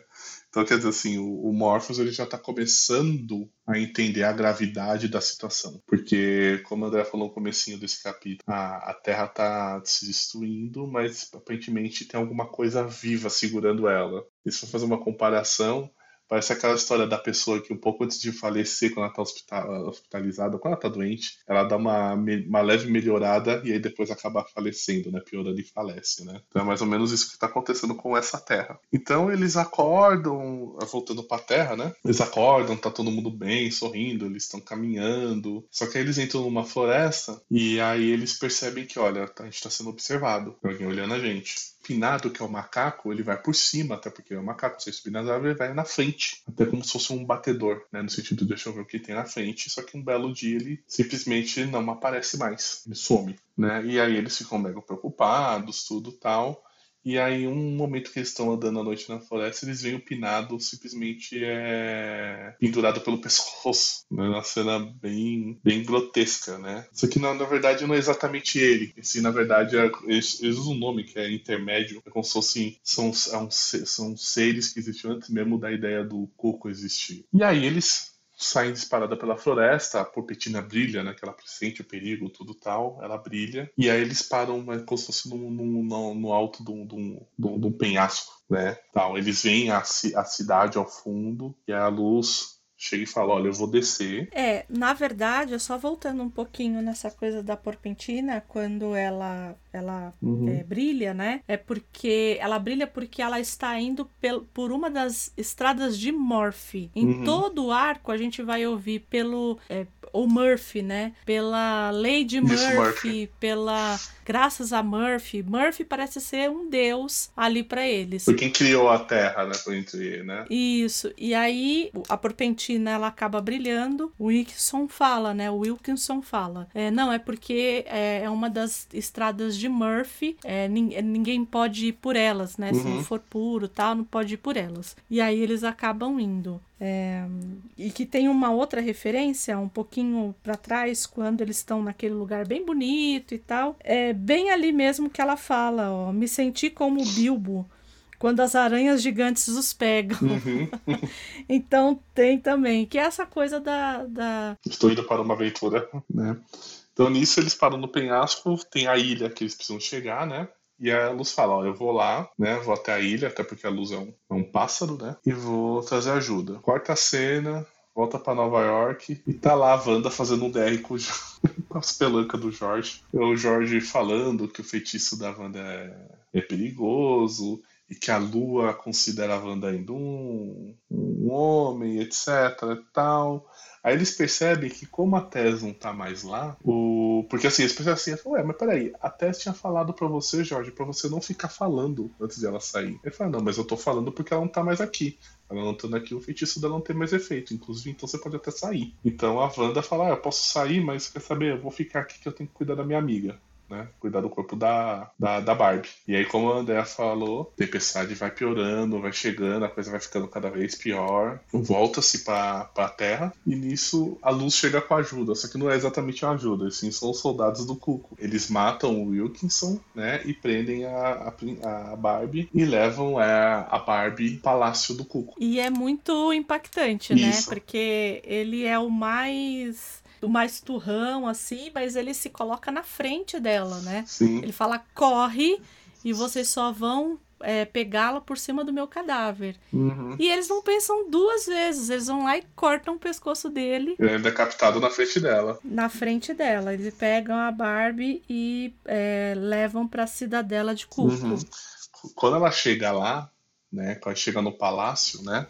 Então, quer dizer assim, o, o Morpheus ele já tá começando a entender a gravidade da situação. Porque, como o André falou no comecinho desse capítulo, a, a Terra tá se destruindo, mas aparentemente tem alguma coisa viva segurando ela. E se for fazer uma comparação, Parece aquela história da pessoa que um pouco antes de falecer, quando ela está hospitalizada, quando ela está doente, ela dá uma, uma leve melhorada e aí depois acaba falecendo, né? Piorando e falece, né? Então é mais ou menos isso que está acontecendo com essa terra. Então eles acordam, voltando para a terra, né? Eles acordam, tá todo mundo bem, sorrindo, eles estão caminhando. Só que aí eles entram numa floresta e aí eles percebem que, olha, a gente está sendo observado. Tem alguém olhando a gente. Pinado, que é o macaco, ele vai por cima, até porque é um macaco, se subir nas árvores, ele vai na frente. Até como se fosse um batedor, né? No sentido de deixa eu ver o que tem na frente. Só que um belo dia ele simplesmente não aparece mais. Ele some, né? E aí eles ficam mega preocupados, tudo tal. E aí, um momento que eles estão andando à noite na floresta, eles veem o Pinado simplesmente é... pendurado pelo pescoço. Né? Uma cena bem, bem grotesca, né? Só que, na, na verdade, não é exatamente ele. Esse, na verdade, é, eles, eles usam um nome que é intermédio. É como se fossem são, se- são seres que existiam antes mesmo da ideia do coco existir. E aí, eles saem disparada pela floresta, a porpetina brilha, né? Que ela sente o perigo, tudo tal, ela brilha. E aí eles param né, como se fosse num- no, no alto de um, penhasco, né? Tal. Eles veem a, a cidade ao fundo e a luz chega e fala: Olha, eu vou descer. É, na verdade, só voltando um pouquinho nessa coisa da porpentina, quando ela ela Uhum. é, brilha, né? É porque ela brilha porque ela está indo pel, por uma das estradas de Morphe. Em Uhum. todo o arco a gente vai ouvir pelo é, o Murphy, né? Pela Lady Murphy, Murphy. pela graças a Murphy. Murphy parece ser um deus ali para eles. Foi quem criou a Terra, né? Por entre, né? Isso. E aí a porpentina ela acaba brilhando. O Wilkinson fala, né? O Wilkinson fala. É, não, é porque é, é uma das estradas de Murphy. é, é, ninguém pode ir por elas, né? Se Uhum. não for puro, tal, não pode ir por elas. E aí eles acabam indo. É, e que tem uma outra referência um pouquinho pra trás, quando eles estão naquele lugar bem bonito e tal. É bem ali mesmo que ela fala, ó. Me senti como o Bilbo quando as aranhas gigantes os pegam. Uhum. Então tem também, que é essa coisa da. da... Estou indo para uma aventura, né? Então nisso eles param no penhasco, tem a ilha que eles precisam chegar, né? E a Luz fala, ó, eu vou lá, né? Vou até a ilha, até porque a Luz é um, é um pássaro, né? E vou trazer ajuda. Corta a cena, volta pra Nova York e tá lá a Wanda fazendo um DR com, com as pelancas do Jorge. É o Jorge falando que o feitiço da Wanda é, é perigoso e que a Lua considera a Wanda ainda um, um homem, etc tal. Aí eles percebem que como a Tess não tá mais lá, o... porque assim, eles percebem assim, ué, mas peraí, a Tess tinha falado pra você, Jorge, pra você não ficar falando antes de ela sair. Ele fala, não, mas eu tô falando porque ela não tá mais aqui. Ela não estando aqui, o feitiço dela não tem mais efeito. Inclusive, então você pode até sair. Então a Wanda fala, ah, eu posso sair, mas quer saber, eu vou ficar aqui que eu tenho que cuidar da minha amiga. Né? Cuidar do corpo da, da, da Barbie. E aí, como a Andrea falou, a tempestade vai piorando, vai chegando, a coisa vai ficando cada vez pior. Volta-se pra, pra Terra. E nisso a luz chega com ajuda. Só que não é exatamente uma ajuda, assim, são os soldados do Cuco. Eles matam o Wilkinson, né? E prendem a, a, a Barbie e levam é, a Barbie Palácio do Cuco. E é muito impactante, né? Isso. Porque ele é o mais. Mais turrão, assim, mas ele se coloca na frente dela, né? Sim. Ele fala, corre, e vocês só vão é, pegá-la por cima do meu cadáver. Uhum. E eles não pensam duas vezes, eles vão lá e cortam o pescoço dele Ele é decapitado na frente dela. na frente dela. Eles pegam a Barbie e é, levam pra cidadela de Cuco. Uhum. Quando ela chega lá, né? Quando ela chega no palácio, né?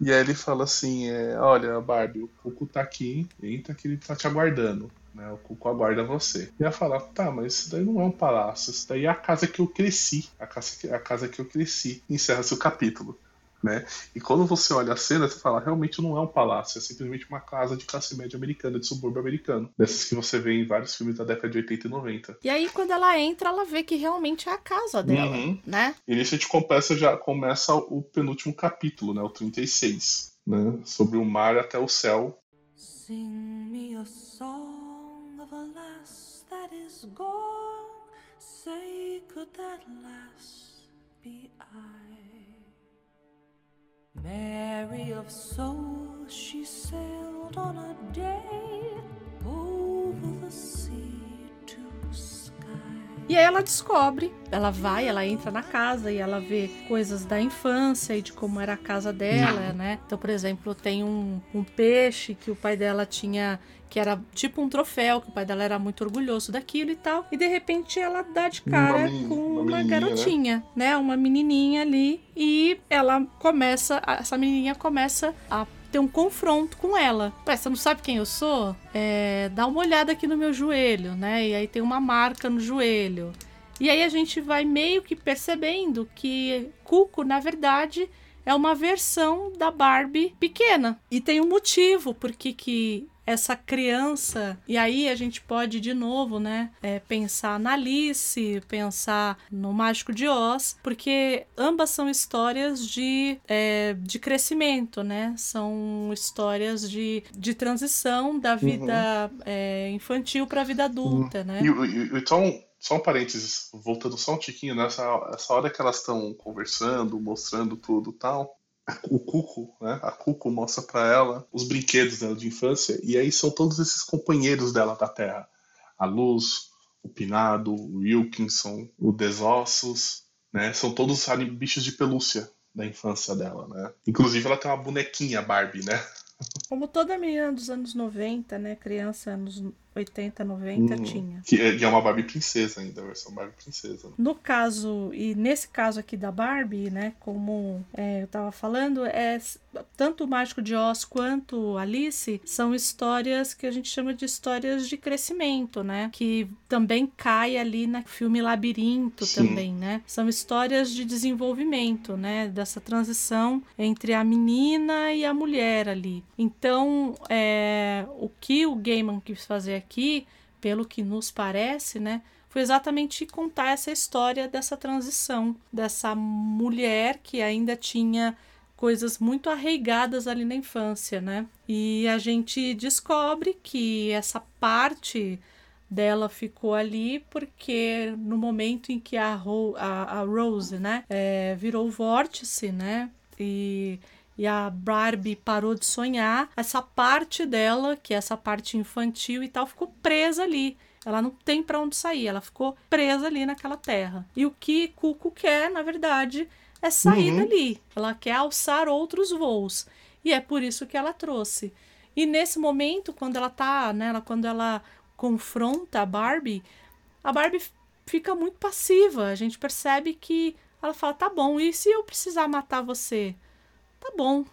E aí ele fala assim, é, olha, Barbie, o Cuco tá aqui, entra que ele tá te aguardando. Né, o Cuco aguarda você. E ela fala, tá, mas isso daí não é um palácio, isso daí é a casa que eu cresci. A casa que, a casa que eu cresci. Encerra-se o capítulo. Né? E quando você olha a cena, você fala, realmente não é um palácio, é simplesmente uma casa de classe média americana, de subúrbio americano. Dessas que você vê em vários filmes da década de 80 e 90. E aí, quando ela entra, ela vê que realmente é a casa dela, Uhum. né? E nisso a gente começa, já começa o penúltimo capítulo, né? O 36. Né? Sobre o mar até o céu. Sing me a song of a lass that is gone. Say, could that lass be I? Mary of soul, she sailed on a day over the sea. E aí ela descobre, ela vai, ela entra na casa e ela vê coisas da infância e de como era a casa dela, né? Então, por exemplo, tem um, um peixe que o pai dela tinha, que era tipo um troféu, que o pai dela era muito orgulhoso daquilo e tal. E de repente ela dá de cara Uma com uma uma, né? garotinha, né? Uma menininha ali e ela começa, essa menininha começa a ter um confronto com ela. Ué, você não sabe quem eu sou? É, dá uma olhada aqui no meu joelho, né? E aí tem uma marca no joelho. E aí a gente vai meio que percebendo que Cuco, na verdade, é uma versão da Barbie pequena. E tem um motivo por que que essa criança. E aí a gente pode, de novo, né? é, pensar na Alice, pensar no Mágico de Oz, porque ambas são histórias de, é, de crescimento, né? São histórias de, de transição da vida é, infantil para a vida adulta, né? E, então, só um parênteses, voltando só um tiquinho, nessa essa hora que elas estão conversando, mostrando tudo e O Cuco, né? A Cuco mostra pra ela os brinquedos dela de infância, e aí são todos esses companheiros dela da Terra. A Luz, o Pinado, o Wilkinson, o Desossos, né? São todos bichos de pelúcia da infância dela, né? Inclusive ela tem uma bonequinha Barbie, né? Como toda menina dos anos 90, né? Criança anos 80, 90 Hum, tinha. Que é, que é uma Barbie princesa ainda, a versão Barbie princesa. No caso, e nesse caso aqui da Barbie, né, como é, eu tava falando, é tanto o Mágico de Oz quanto Alice são histórias que a gente chama de histórias de crescimento, né, que também cai ali no filme Labirinto Sim. também, né, são histórias de desenvolvimento, né, dessa transição entre a menina e a mulher ali. Então, é, o que o Gaiman quis fazer aqui, pelo que nos parece, né, foi exatamente contar essa história dessa transição, dessa mulher que ainda tinha coisas muito arraigadas ali na infância, né? E a gente descobre que essa parte dela ficou ali porque no momento em que a, Ro- a, a Rose, né, é, virou vórtice, né, e, e a Barbie parou de sonhar, essa parte dela, que é essa parte infantil e tal, ficou presa ali. Ela não tem para onde sair, ela ficou presa ali naquela terra. E o que Cuco quer, na verdade, é sair Uhum. dali. Ela quer alçar outros voos. E é por isso que ela trouxe. E nesse momento, quando ela tá, né, ela, quando ela confronta a Barbie, a Barbie fica muito passiva. A gente percebe que ela fala: tá bom, e se eu precisar matar você? Tá bom.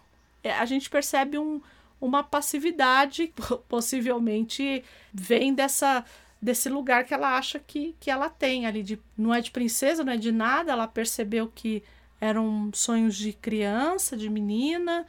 É, a gente percebe um, uma passividade, possivelmente vem dessa desse lugar que ela acha que, que ela tem ali de não é de princesa, não é de nada, ela percebeu que eram sonhos de criança, de menina,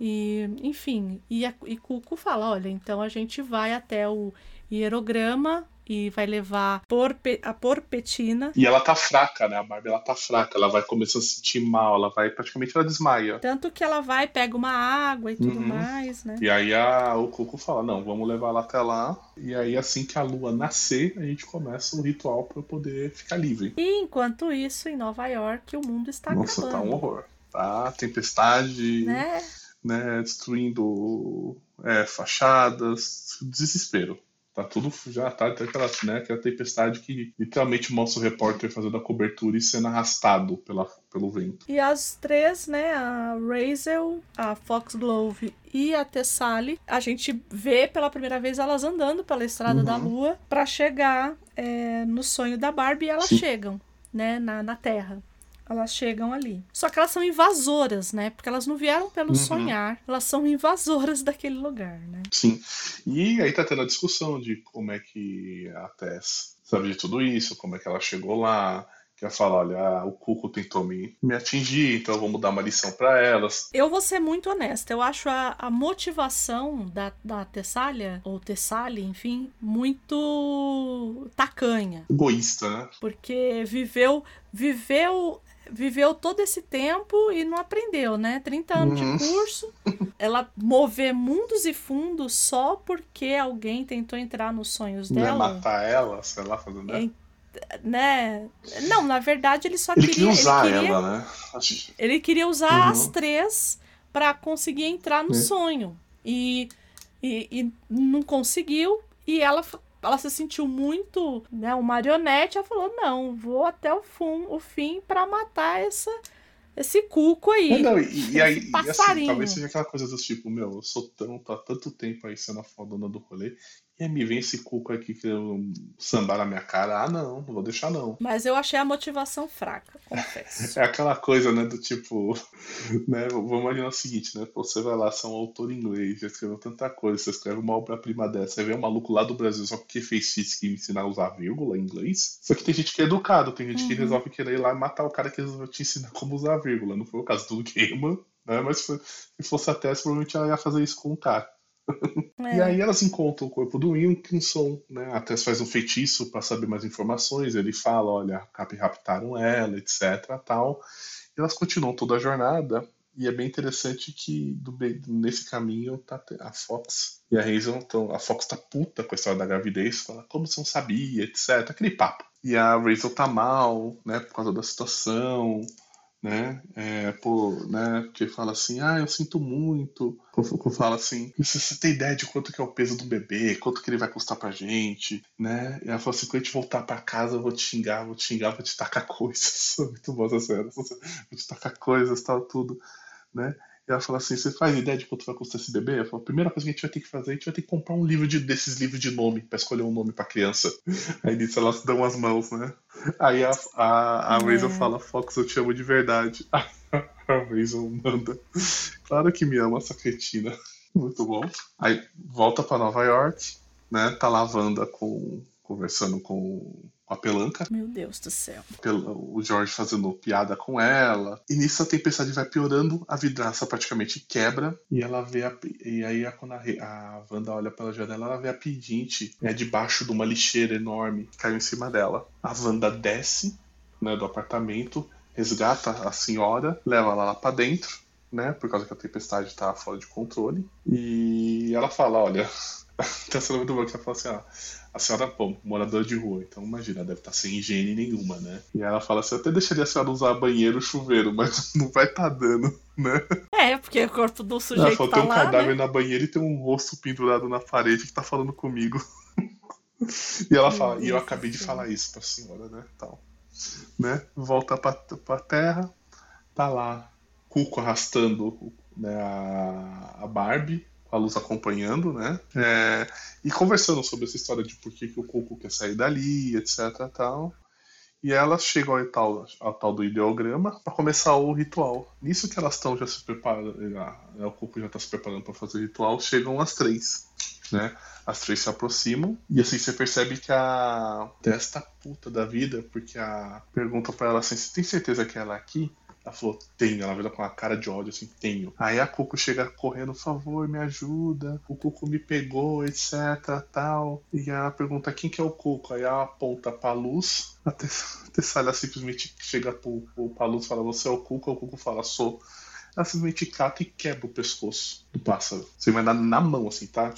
e enfim, e, a, e Cuco fala, olha, então a gente vai até o hierograma e vai levar porpe, a porpetina E ela tá fraca, né? A Barbie ela tá fraca, ela vai começar a se sentir mal, ela vai praticamente ela desmaia. tanto que ela vai pega uma água e tudo Uhum. mais, né? E aí a, o Coco fala, não, vamos levar ela até lá. E aí assim que a lua nascer, a gente começa o ritual pra eu poder ficar livre. E enquanto isso, em Nova York, o mundo está Nossa, tá acabando. um horror. Tá tempestade, Né? né, destruindo é, fachadas, desespero. Tá tudo já tá até aquela, né, aquela tempestade que literalmente mostra o repórter fazendo a cobertura e sendo arrastado pela, pelo vento. E as três, né, a Razel, a Foxglove e a Tessali, a gente vê pela primeira vez elas andando pela Estrada Uhum. da Lua para chegar é, no sonho da Barbie e elas Sim. chegam, né, na, na Terra. Elas chegam ali. Só que elas são invasoras, né? Porque elas não vieram pelo Uhum. sonhar, elas são invasoras daquele lugar, né? Sim. E aí tá tendo a discussão de como é que a Tess sabe de tudo isso, como é que ela chegou lá. Que ela fala, olha, o Cuco tentou me, me atingir, então vamos dar uma lição pra elas. Eu vou ser muito honesta. Eu acho a, a motivação da, da Tessália, ou Tessali, enfim, muito tacanha. Egoísta, né? Porque viveu, viveu, viveu todo esse tempo e não aprendeu, né? 30 anos Uhum. de curso. Ela mover mundos e fundos só porque alguém tentou entrar nos sonhos Não é dela. matar ela, sei lá, fazendo. É, né? Não, na verdade ele só Ele queria, queria usar ele queria, ela, né? Ele queria usar Uhum. as três para conseguir entrar no É. sonho. E, e, e não conseguiu. E ela, ela se sentiu muito, né, um marionete. Ela falou: não, vou até o, fum, o fim para matar essa, esse cuco aí. É, não, e, e aí, e assim, talvez seja aquela coisa do tipo, meu, eu sou tão, tô há tanto tempo aí sendo a fodona do rolê, aí me vem esse cuco aqui que eu sambar na minha cara. Ah, não, não vou deixar não. Mas eu achei a motivação fraca, confesso. É aquela coisa, né, do tipo, né, vamos imaginar o seguinte, né, você vai lá, você é um autor inglês, já escreveu tanta coisa, você escreve uma obra-prima dessa, aí vem um maluco lá do Brasil só porque fez física e ensinar a usar vírgula em inglês. Só que tem gente que é educado, tem gente que Uhum. resolve querer ir lá e matar o cara que resolveu te ensinar como usar vírgula. Não foi o caso do Gaiman, né, mas se fosse a Tess, provavelmente ela ia fazer isso com o cara. É. E aí elas encontram o corpo do Wilkinson, né? A Tess faz um feitiço para saber mais informações. Ele fala, olha, cap- raptaram ela, etc, tal. E elas continuam toda a jornada. E é bem interessante que do nesse caminho tá a Fox e a Hazel estão. A Fox tá puta com a história da gravidez, fala como você não sabia, etc. Aquele papo. E a Hazel tá mal, né, por causa da situação né? É, pô, né? Que fala assim, ah, eu sinto muito. Fala assim, você, você tem ideia de quanto que é o peso do bebê, quanto que ele vai custar pra gente, né? E ela fala assim, quando a gente voltar pra casa, eu vou te xingar, vou te xingar, vou te tacar coisas. Muito boa essa cena. Vou te tacar coisas, tal, tudo, né? E ela fala assim: Você faz ideia de quanto vai custar esse bebê? Eu falo: A primeira coisa que a gente vai ter que fazer, a gente vai ter que comprar um livro de, desses livros de nome, pra escolher um nome pra criança. Aí nisso elas dão as mãos, né? Aí a, a, a É. Rachel fala: Fox, eu te amo de verdade. A Rachel manda: Claro que me ama essa cretina. Muito bom. Aí volta pra Nova York, né? Tá lá a Wanda com, conversando com, com a Pelanca. Meu Deus do céu. O George fazendo piada com ela. E nisso a tempestade vai piorando, a vidraça praticamente quebra. E ela vê a. E aí a- quando a, a Wanda olha pela janela, ela vê a pedinte né, debaixo de uma lixeira enorme que caiu em cima dela. A Wanda desce né, do apartamento, resgata a senhora, leva ela lá pra dentro. Né, por causa que a tempestade tá fora de controle. E ela fala: Olha, a cena muito boa que ela fala assim: ah, a senhora, pô, moradora de rua, então imagina, deve estar sem higiene nenhuma, né? E ela fala assim: eu até deixaria a senhora usar banheiro chuveiro, mas não vai tá dando, né? É, porque o corpo do Ela sujeito falou: tá tem um lá, cadáver né? na banheira e tem um rosto pendurado na parede que tá falando comigo. e ela fala: e eu acabei de falar isso pra senhora, né? Tal. Né? Volta pra, pra terra, tá lá, Cuco arrastando né, a, a Barbie, a luz acompanhando, né? É, e conversando sobre essa história de por que, que o Cuco quer sair dali, etc. Tal. E elas chegam ao tal, ao tal do ideograma para começar o ritual. Nisso que elas estão já se preparando, né, o Cuco já está se preparando para fazer o ritual, chegam as três, né? As três se aproximam e assim você percebe que a desta puta da vida, porque a pergunta para ela assim, você tem certeza que ela é aqui? Ela falou, tenho. Ela vira com uma cara de ódio, assim, tenho. Aí a Cuco chega correndo, por favor, me ajuda. O Cuco me pegou, etc, tal. E ela pergunta, quem que é o Cuco? Aí ela aponta pra luz. A Tess- a Tessália simplesmente chega pro, pra luz e fala, você é o Cuco? O Cuco fala, sou. Ela simplesmente cata e quebra o pescoço do pássaro. Você vai dar na mão, assim, tá?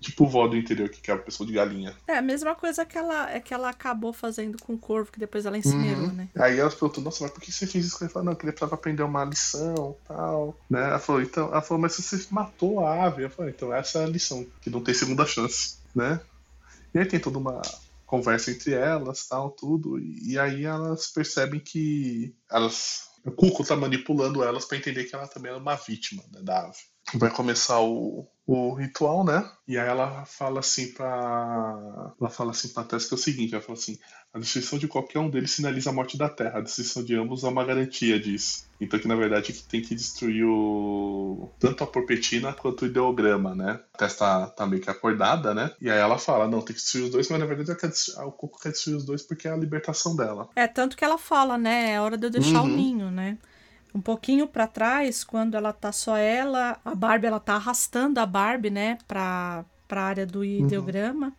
Tipo o vó do interior que quebra o pescoço de galinha. É a mesma coisa que ela, é que ela acabou fazendo com o corvo, que depois ela incinerou, Uhum. né? Aí ela perguntou, nossa, mas por que você fez isso? Ele falou, não, eu queria pra aprender uma lição tal. Né? Ela falou, então, ela falou, mas você matou a ave. Eu falei, então essa é a lição, que não tem segunda chance, né? E aí tem toda uma conversa entre elas, tal, tudo. E, aí elas percebem que elas. O Cuco tá manipulando elas pra entender que ela também é uma vítima né, da ave. Vai começar o, o ritual, né? E aí ela fala assim pra. Ela fala assim pra Tess que é o seguinte, ela fala assim, a destruição de qualquer um deles sinaliza a morte da Terra. A destruição de ambos é uma garantia disso. Então que na verdade que tem que destruir o. tanto a porpetina quanto o ideograma, né? A Tess tá, tá meio que acordada, né? E aí ela fala, não, tem que destruir os dois, mas na verdade ela quer destru- ah, o Coco quer destruir os dois porque é a libertação dela. É, tanto que ela fala, né? É hora de eu deixar o Uhum. ninho, né? Um pouquinho pra trás, quando ela tá só ela, a Barbie, ela tá arrastando a Barbie, né, pra, pra área do ideograma.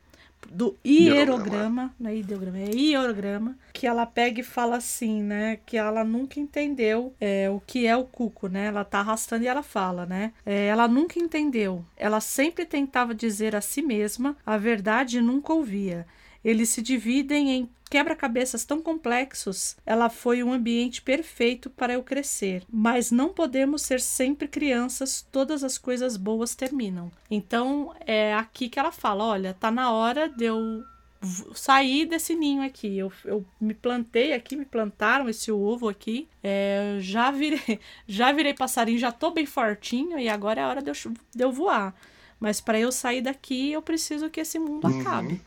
Do hierograma, não é ideograma, é hierograma, que ela pega e fala assim, né, que ela nunca entendeu é, o que é o cuco, né, ela tá arrastando e ela fala, né, é, ela nunca entendeu, ela sempre tentava dizer a si mesma a verdade e nunca ouvia. Eles se dividem em quebra-cabeças tão complexos. Ela foi um ambiente perfeito para eu crescer, mas não podemos ser sempre crianças, todas as coisas boas terminam. Então é aqui que ela fala: olha, tá na hora de eu sair desse ninho aqui. Eu, eu me plantei aqui, me plantaram esse ovo aqui. É, já virei, já virei passarinho, já tô bem fortinho e agora é a hora de eu, de eu voar. Mas para eu sair daqui, eu preciso que esse mundo Uhum. acabe.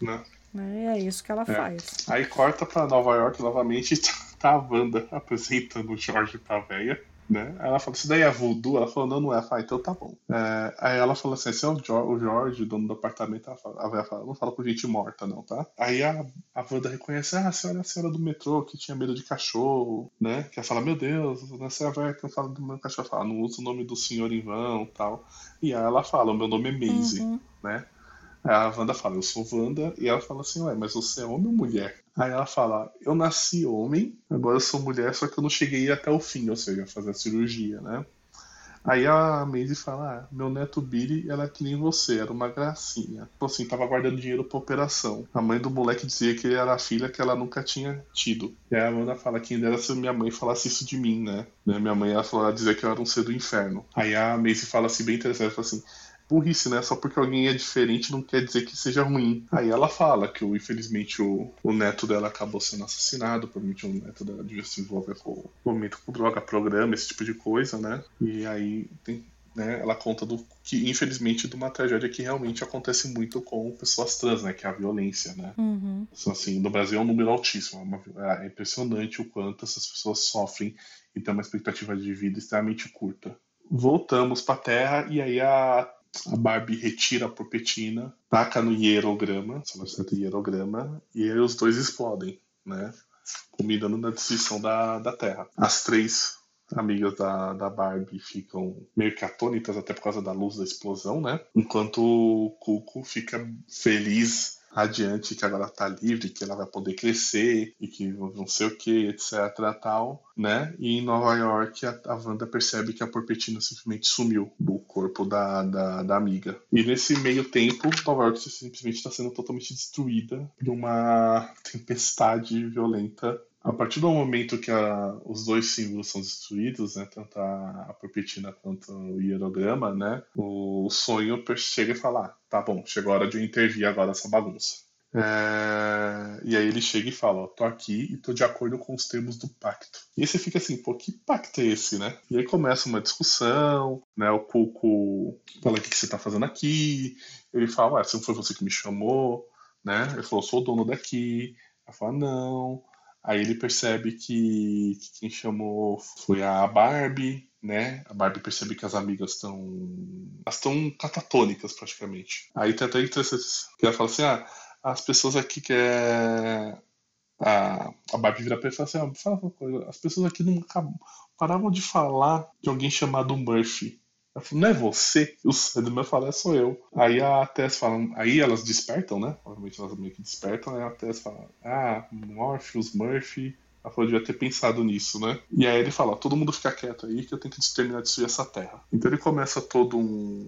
Né? né? É isso que ela faz. Aí corta pra Nova York novamente e tá a Wanda apresentando o Jorge pra véia. Né? Ela fala, isso daí é voodoo? Ela falou, não, não é. Ela fala, então tá bom. É, aí ela falou assim, esse é o, Jo- o Jorge, dono do apartamento. Ela fala, a véia fala, não fala com gente morta não, tá? Aí a, a Wanda reconhece, ah, a senhora é a senhora do metrô que tinha medo de cachorro, né? Que ela fala, meu Deus, essa é a véia que não fala do meu cachorro. Ela fala, não usa o nome do senhor em vão tal. E aí ela fala, o meu nome é Maisie, Uhum. né? Aí a Wanda fala, eu sou Wanda, e ela fala assim, ué, mas você é homem ou mulher? Aí ela fala, eu nasci homem, agora eu sou mulher, só que eu não cheguei até o fim, ou seja, fazer a cirurgia, né? Aí a Maisie fala, ah, meu neto Billy era que nem você, era uma gracinha. Falou assim, tava guardando dinheiro pra operação. A mãe do moleque dizia que ele era a filha que ela nunca tinha tido. E aí a Amanda fala, quem dera se minha mãe falasse isso de mim, né? Né, Minha mãe, ela, falou, ela dizia que eu era um ser do inferno. Aí a Maisie fala assim, bem interessante, fala assim, burrice, né? Só porque alguém é diferente não quer dizer que seja ruim. Aí ela fala que, infelizmente, o, o neto dela acabou sendo assassinado, provavelmente o neto dela devia se envolver com o momento com droga, programa, esse tipo de coisa, né? E aí tem, né, ela conta do que, infelizmente, de uma tragédia que realmente acontece muito com pessoas trans, né? Que é a violência, né? Uhum. Então, assim, no Brasil é um número altíssimo. É, uma, é impressionante o quanto essas pessoas sofrem e têm uma expectativa de vida extremamente curta. Voltamos para a Terra e aí a, a Barbie retira a porpetina, taca no hierograma, certo, hierograma, e aí os dois explodem, né? Combinando na destruição da, da Terra. As três amigas da, da Barbie ficam meio que atônitas até por causa da luz da explosão, né? Enquanto o Cuco fica feliz adiante que agora tá livre, que ela vai poder crescer e que não sei o que, etc, tal, né? E em Nova York a, a Wanda percebe que a Porpetina simplesmente sumiu do corpo da, da, da amiga. E nesse meio tempo, Nova York simplesmente está sendo totalmente destruída por uma tempestade violenta a partir do momento que a, os dois símbolos são destruídos, né, tanto a, a quanto o hierograma, né, o sonho chega e fala: ah, tá bom, chegou a hora de eu intervir agora nessa bagunça. É... E aí ele chega e fala: ó, tô aqui e tô de acordo com os termos do pacto. E aí você fica assim: pô, que pacto é esse, né? E aí começa uma discussão, né? O Cuco fala: o que, você tá fazendo aqui? Ele fala: ué, se não foi você que me chamou, né? Ele falou: sou o dono daqui. Ela fala: não. Aí ele percebe que, que quem chamou foi a Barbie, né? A Barbie percebe que as amigas estão. Elas estão catatônicas praticamente. Aí tem até interessante que ela fala assim: ah, as pessoas aqui que é. A, a Barbie vira pra ele e fala assim: ah, fala uma coisa, as pessoas aqui não paravam de falar de alguém chamado Murphy. Ela falou, não é você? O Sandman fala, é sou eu. Aí a Tess fala, aí elas despertam, né? Obviamente elas meio que despertam, aí a Tess fala, ah, Morpheus, Murphy. Ela falou, devia ter pensado nisso, né? E aí ele fala, todo mundo fica quieto aí que eu tenho que terminar de destruir essa terra. Então ele começa todo um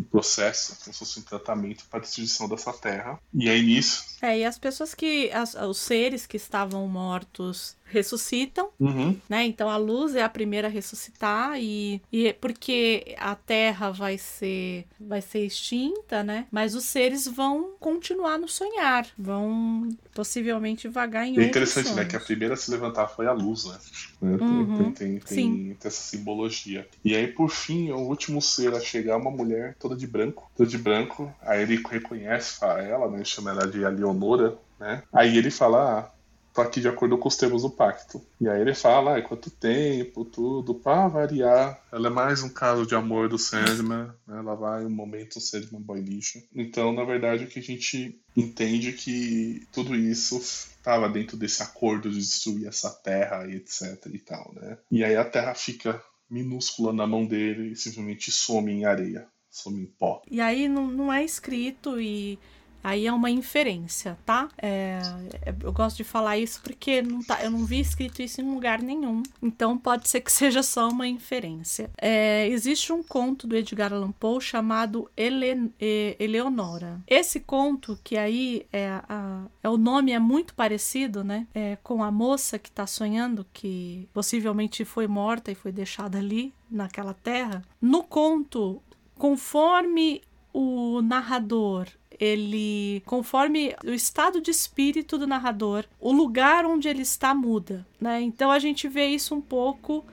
um processo, como se fosse um tratamento para a destruição dessa terra. E aí nisso. É, e as pessoas que. As, os seres que estavam mortos ressuscitam, uhum. né? Então a luz é a primeira a ressuscitar e, e porque a Terra vai ser vai ser extinta, né? Mas os seres vão continuar no sonhar, vão possivelmente vagar em É interessante, sonhos. né? Que a primeira a se levantar foi a luz, né? Uhum. Tem, tem, tem, tem, essa simbologia. E aí, por fim, o último ser a chegar uma mulher toda de branco, toda de branco. Aí ele reconhece ela, né? Chama ela de Leonora, né? Aí ele fala, ah, tô aqui de acordo com os termos do pacto. E aí ele fala, ah, quanto tempo, tudo, para variar. Ela é mais um caso de amor do Sandman, né? Ela vai um momento Sandman boy lixo. Então, na verdade, o que a gente entende que tudo isso estava dentro desse acordo de destruir essa terra e etc e tal, né? E aí a terra fica minúscula na mão dele e simplesmente some em areia, some em pó. E aí não, não é escrito e Aí é uma inferência, tá? É, é, eu gosto de falar isso porque não tá, eu não vi escrito isso em lugar nenhum. Então pode ser que seja só uma inferência. É, existe um conto do Edgar Allan Poe chamado Ele, Eleonora. Esse conto, que aí é, a, é o nome é muito parecido, né? É, com a moça que está sonhando que possivelmente foi morta e foi deixada ali naquela terra. No conto, conforme o narrador ele, conforme o estado de espírito do narrador, o lugar onde ele está muda, né? Então a gente vê isso um pouco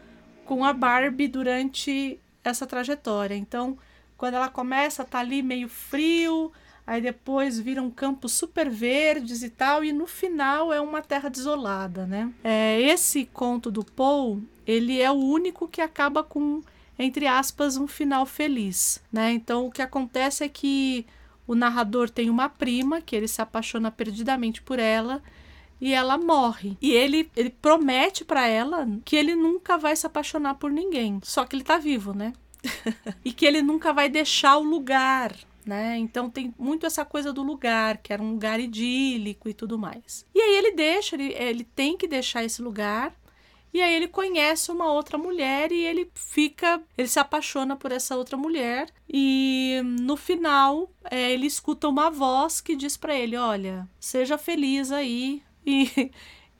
com a Barbie durante essa trajetória. Então, quando ela começa, tá ali meio frio, aí depois vira um campo super verdes e tal, e no final é uma terra desolada, né? É, esse conto do Poe, ele é o único que acaba com, entre aspas, um final feliz, né? Então o que acontece é que o narrador tem uma prima que ele se apaixona perdidamente por ela e ela morre. E ele, ele promete para ela que ele nunca vai se apaixonar por ninguém. Só que ele tá vivo, né? e que ele nunca vai deixar o lugar, né? Então tem muito essa coisa do lugar, que era um lugar idílico e tudo mais. E aí ele deixa, ele, ele tem que deixar esse lugar e aí ele conhece uma outra mulher e ele fica, ele se apaixona por essa outra mulher e no final é, ele escuta uma voz que diz para ele, olha, seja feliz aí e,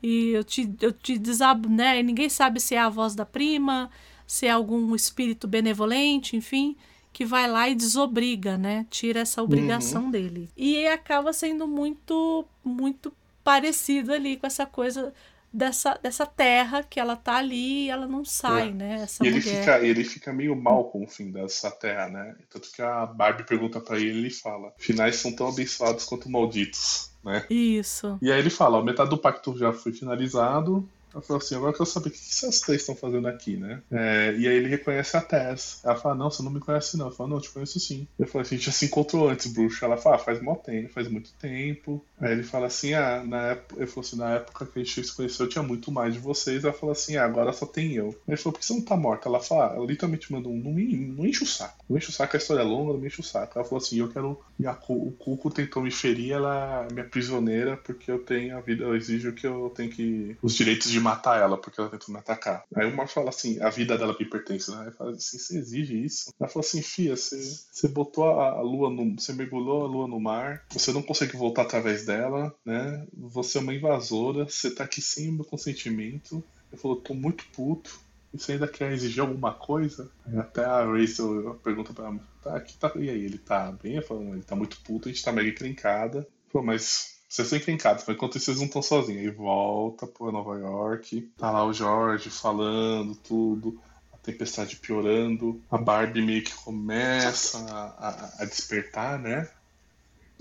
e eu te, eu te desabo, né? E ninguém sabe se é a voz da prima, se é algum espírito benevolente, enfim, que vai lá e desobriga, né? Tira essa obrigação Uhum. dele. E acaba sendo muito, muito parecido ali com essa coisa dessa, dessa terra que ela tá ali e ela não sai, É. né? Essa E ele mulher. fica, ele fica meio mal com o fim dessa terra, né? Tanto que a Barbie pergunta pra ele e ele fala: finais são tão abençoados quanto malditos, né? Isso. E aí ele fala: ó, metade do pacto já foi finalizado. Ela falou assim: agora eu quero saber o que vocês três estão fazendo aqui, né? É, e aí ele reconhece a Tess. Ela fala: não, você não me conhece, não. Eu falo: não, eu te conheço sim. Ele fala: a gente já se encontrou antes, bruxa. Ela fala: ah, faz mó tempo, faz muito tempo. Aí ele fala assim: ah, na época, ele falou assim: na época que a gente se conheceu, tinha muito mais de vocês. Ela falou assim: ah, agora só tem eu. Ele falou: por que você não tá morta? Ela fala: ah, ela literalmente mandou um: não, me, não enche o saco. Não enche o saco, a história é longa, não me enche o saco. Ela falou assim: eu quero. A, Cu- o Cuco tentou me ferir, ela é minha prisioneira, porque eu tenho a vida, eu exijo que eu tenho que. os direitos de matar ela, porque ela tentou me atacar. Aí o Mar fala assim: a vida dela me pertence, né? Aí fala assim: você exige isso? Ela falou assim: Fia, você, você botou a, a lua no. Você mergulhou a lua no mar, você não consegue voltar através dela, né? Você é uma invasora, você tá aqui sem o meu consentimento. Ele falou: tô muito puto. E você ainda quer exigir alguma coisa? Até a Rachel pergunta pra ela, tá, aqui tá, e aí, ele tá bem? Eu falo, ele tá muito puto, a gente tá mega encrencada. Falou, mas vocês estão encrencados, mas enquanto vocês não estão sozinhos. Aí volta pra Nova York, tá lá o Jorge falando tudo, a tempestade piorando, a Barbie meio que começa a, a- a despertar, né?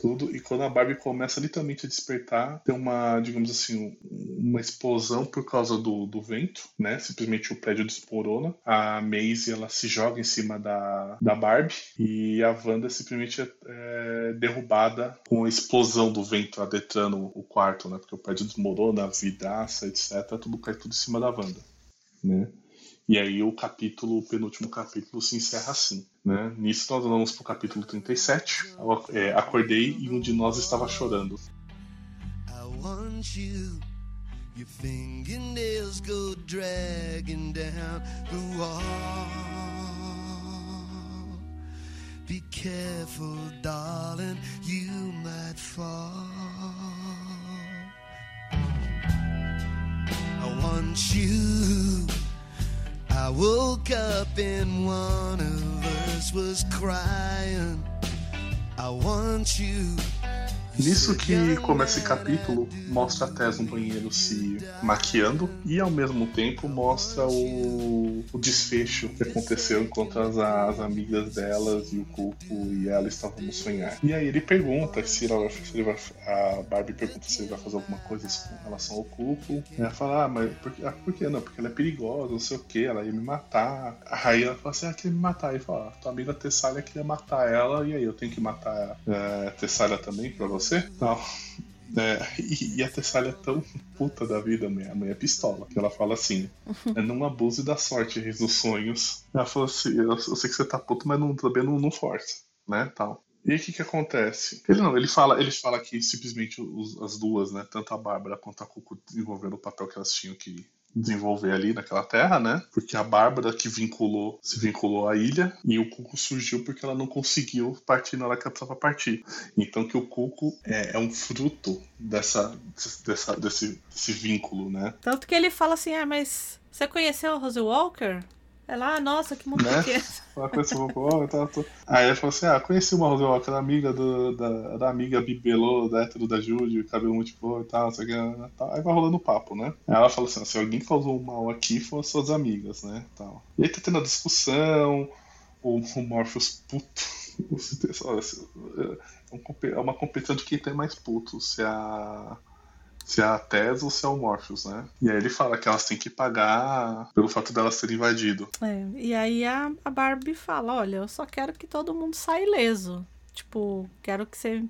Tudo. E quando a Barbie começa literalmente a despertar, tem uma, digamos assim, um- uma explosão por causa do, do vento, né? Simplesmente o prédio desmorona. A Maisie, ela se joga em cima da, da Barbie e a Wanda simplesmente é, é derrubada com a explosão do vento adentrando o quarto, né? Porque o prédio desmorona, vidraça, etc. Tudo cai tudo em cima da Wanda, né? E aí o capítulo, o penúltimo capítulo se encerra assim, né? Nisso nós vamos pro capítulo 37. Eu, é, acordei e um de nós estava chorando. I want you. Your fingernails go dragging down the wall. Be careful, darling, you might fall. I want you. I woke up and one of us was crying. I want you. Nisso que começa esse capítulo, mostra a Tess no banheiro se maquiando e ao mesmo tempo mostra o, o desfecho que aconteceu enquanto as, as amigas delas e o Cuco e ela estavam no sonhar. E aí ele pergunta se, ela, se ele vai. A Barbie pergunta se ele vai fazer alguma coisa com relação ao Cuco. Ela fala, ah, mas por, que- ah, por que não? Porque ela é perigosa, não sei o que, ela ia me matar. Aí ela fala assim, ah, queria me matar. Aí fala, ah, tua amiga Tessália queria matar ela, e aí eu tenho que matar é, Tessália também pra você? Não. É, e, e a Tessália é tão puta da vida, minha mãe é pistola. Que ela fala assim: é não abuse da sorte reis dos sonhos. Ela falou assim: eu, eu sei que você tá puto, mas não, também não, não força, né? Tal. E aí o que que acontece? Ele não, ele fala, ele fala que simplesmente os- as duas, né, tanto a Bárbara quanto a Cuco desenvolveram o papel que elas tinham que desenvolver ali naquela terra, né? Porque a Bárbara que vinculou, se vinculou à ilha e o Cuco surgiu porque ela não conseguiu partir na hora que ela precisava partir. Então que o Cuco é, é um fruto dessa, dessa desse, desse vínculo, né? Tanto que ele fala assim: ah, mas você conheceu a Rose Walker? Ela, ah, nossa, que mundo Né? pequeno. Ela conheceu oh, tá, tô... Aí ela falou assim: Ah, conheci uma Walker, era amiga do, da, da amiga Bibelô, da hétero da Judy, cabelo muito boa e tal, sei o que, né, tal. Aí vai rolando papo, né? Aí ela falou assim: se alguém causou um mal aqui, foram as suas amigas, né? Tal. E aí tá tendo a discussão, o, o Morpheus puto. É um é uma competição de quem tem mais puto, se é a. Se é a Tess ou se é o Morpheus, né? E aí ele fala que elas têm que pagar pelo fato delas terem invadido. É, e aí a, a Barbie fala: Olha, eu só quero que todo mundo saia ileso. Tipo, quero que você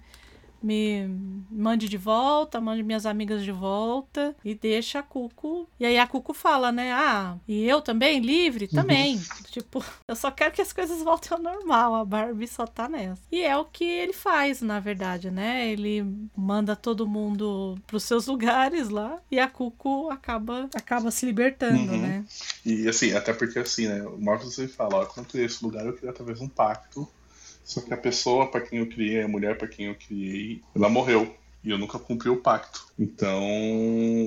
me mande de volta, mande minhas amigas de volta e deixa a Cuco. E aí a Cuco fala, né? Ah, e eu também, livre? Também. tipo, eu só quero que as coisas voltem ao normal. A Barbie só tá nessa. E é o que ele faz, na verdade, né? Ele manda todo mundo pros seus lugares lá e a Cuco acaba, acaba se libertando, Uhum. né? E assim, até porque assim, né? O Marcos ele fala, ó, criei esse lugar, eu queria talvez um pacto. Só que a pessoa para quem eu criei, a mulher para quem eu criei, ela morreu. e eu nunca cumpri o pacto. Então,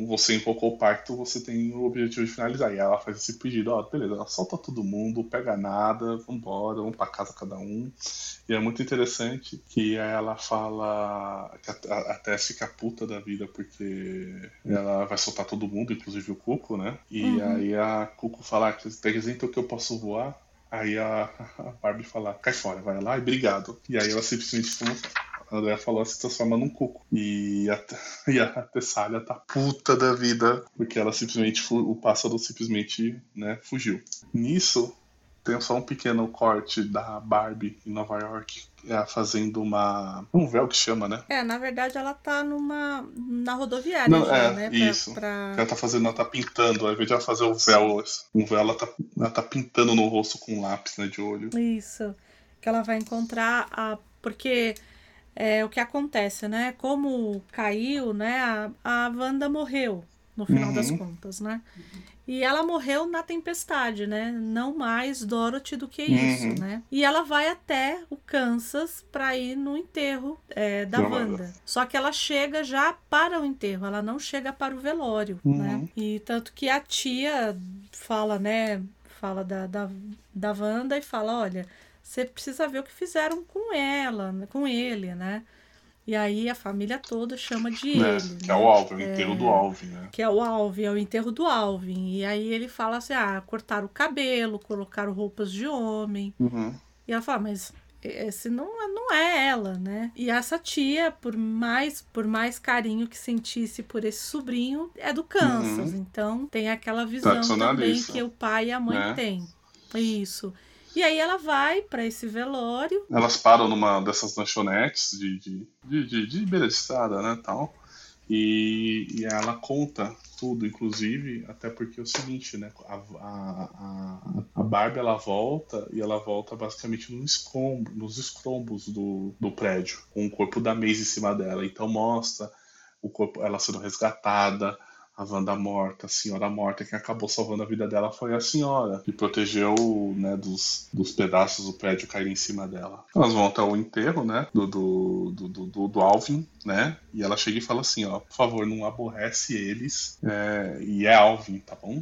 você invocou o pacto, você tem o objetivo de finalizar. E ela faz esse pedido, ó, beleza, ela solta todo mundo, pega nada, vambora, vamos pra casa cada um. E é muito interessante que ela fala que até fica puta da vida, porque ela vai soltar todo mundo, inclusive o Cuco, né? E uhum. aí a Cuco fala, quer dizer então que eu posso voar? Aí a, a Barbie fala, cai fora, vai lá e obrigado. E aí ela simplesmente a Andrea falou, se transforma num cuco. E a, e a Tessália tá puta da vida, porque ela simplesmente, o pássaro simplesmente, né, fugiu. Nisso, tem só um pequeno corte da Barbie em Nova York é, fazendo uma. um véu que chama, né? É, na verdade ela tá numa. na rodoviária, Não, já, é, né? Isso. Pra... Ela tá fazendo, ela tá pintando, ao invés de ela fazer o véu, um véu, ela tá, ela tá pintando no rosto com lápis, né, de olho. Isso. Que ela vai encontrar a. Porque é o que acontece, né? Como caiu, né? A, a Wanda morreu, no final uhum. das contas, né? E ela morreu na tempestade, né? Não mais Dorothy do que isso, uhum. né? E ela vai até o Kansas para ir no enterro é, da Não, Wanda. Só que ela chega já para o enterro, ela não chega para o velório, uhum. né? E tanto que a tia fala, né? Fala da, da, da Wanda e fala: olha, você precisa ver o que fizeram com ela, com ele, né? E aí a família toda chama de é, ele. Que né? é o Alvin, o enterro é, do Alvin, né? Que é o Alvin, é o enterro do Alvin. E aí ele fala assim: ah, cortaram o cabelo, colocaram roupas de homem. Uhum. E ela fala, mas esse não, é, não é ela, né? E essa tia, por mais por mais carinho que sentisse por esse sobrinho, é do Kansas. Uhum. Então tem aquela visão também que o pai e a mãe é. têm. Isso. E aí ela vai para esse velório. Elas param numa dessas lanchonetes de, de, de, de, de beira de estrada, né, tal. E, e ela conta tudo, inclusive, até porque é o seguinte, né? A, a, a Barbie ela volta e ela volta basicamente no escombro, nos escombros do, do prédio, com o corpo da Maze em cima dela. Então mostra o corpo, ela sendo resgatada, a Wanda morta, a senhora morta, quem acabou salvando a vida dela foi a senhora, que protegeu né, dos, dos pedaços do prédio caírem em cima dela. Elas vão até o enterro, né, do, do, do, do, do Alvin, né, e ela chega e fala assim, ó, por favor, não aborrece eles, é, e é Alvin, tá bom?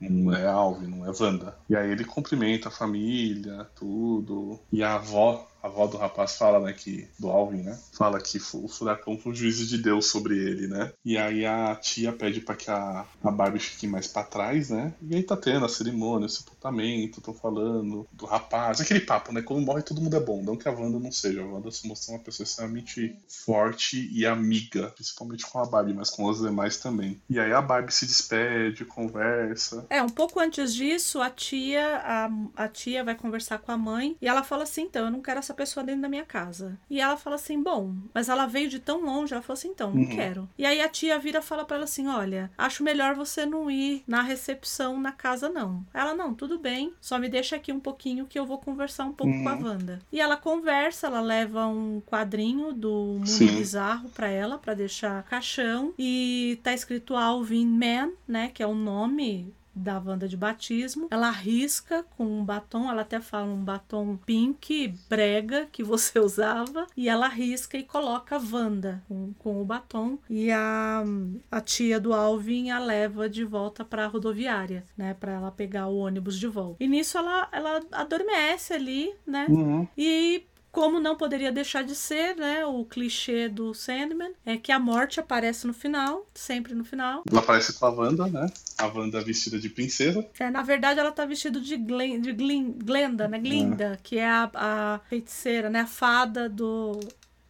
Não é Alvin, não é Wanda. E aí ele cumprimenta a família, tudo. E a avó a avó do rapaz fala, né, que do Alvin, né, fala que o furacão foi um juízo de Deus sobre ele, né? E aí a tia pede para que a, a Barbie fique mais para trás, né? E aí tá tendo a cerimônia, o sepultamento, tô falando do rapaz, aquele papo, né? Quando morre todo mundo é bom, não que a Wanda não seja. A Wanda se mostra uma pessoa extremamente forte e amiga, principalmente com a Barbie, mas com os demais também. E aí a Barbie se despede, conversa. É, um pouco antes disso, a tia, a, a tia vai conversar com a mãe e ela fala assim, então, eu não quero essa pessoa dentro da minha casa. E ela fala assim: bom, mas ela veio de tão longe. Ela falou assim: então, não uhum. quero. E aí a tia vira e fala para ela assim: olha, acho melhor você não ir na recepção na casa, não. Ela, não, tudo bem, só me deixa aqui um pouquinho que eu vou conversar um pouco uhum. com a uhum. Wanda. E ela conversa, ela leva um quadrinho do Mundo Sim. Bizarro para ela, para deixar caixão. E tá escrito Alvin Man, né? Que é o nome da Wanda de batismo. Ela risca com um batom, ela até fala um batom pink, brega, que você usava, e ela risca e coloca Wanda com, com o batom. E a, a tia do Alvin a leva de volta para a rodoviária, né, para ela pegar o ônibus de volta. E nisso ela, ela adormece ali, né, uhum. e como não poderia deixar de ser, né, o clichê do Sandman, é que a morte aparece no final, sempre no final. Ela aparece com a Wanda, né? A Wanda vestida de princesa. É, na verdade ela tá vestida de, Glen, de Glin, Glenda, né? Glinda, é. que é a, a, feiticeira, né? A fada do,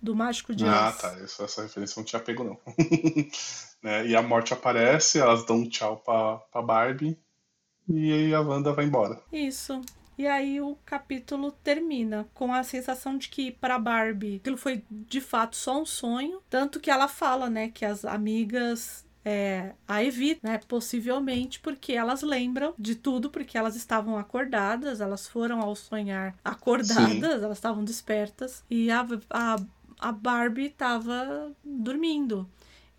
do Mágico de Ah, tá. Essa, essa referência não tinha pego, não. né? E a morte aparece, elas dão um tchau pra, pra Barbie. E aí a Wanda vai embora. Isso. E aí o capítulo termina com a sensação de que para Barbie aquilo foi de fato só um sonho, tanto que ela fala, né, que as amigas é, a evitam, né? Possivelmente porque elas lembram de tudo, porque elas estavam acordadas, elas foram ao sonhar acordadas, Sim. elas estavam despertas, e a, a, a Barbie estava dormindo.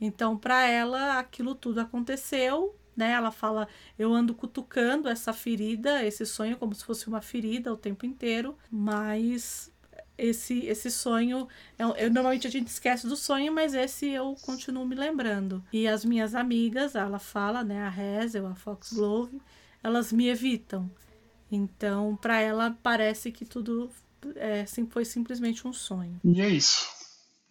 Então, para ela, aquilo tudo aconteceu né? Ela fala: eu ando cutucando essa ferida, esse sonho, como se fosse uma ferida o tempo inteiro, mas esse, esse sonho. Eu, eu, normalmente a gente esquece do sonho, mas esse eu continuo me lembrando. E as minhas amigas, ela fala, né? A Hazel, a Foxglove, elas me evitam. Então, para ela, parece que tudo é, foi simplesmente um sonho. E é isso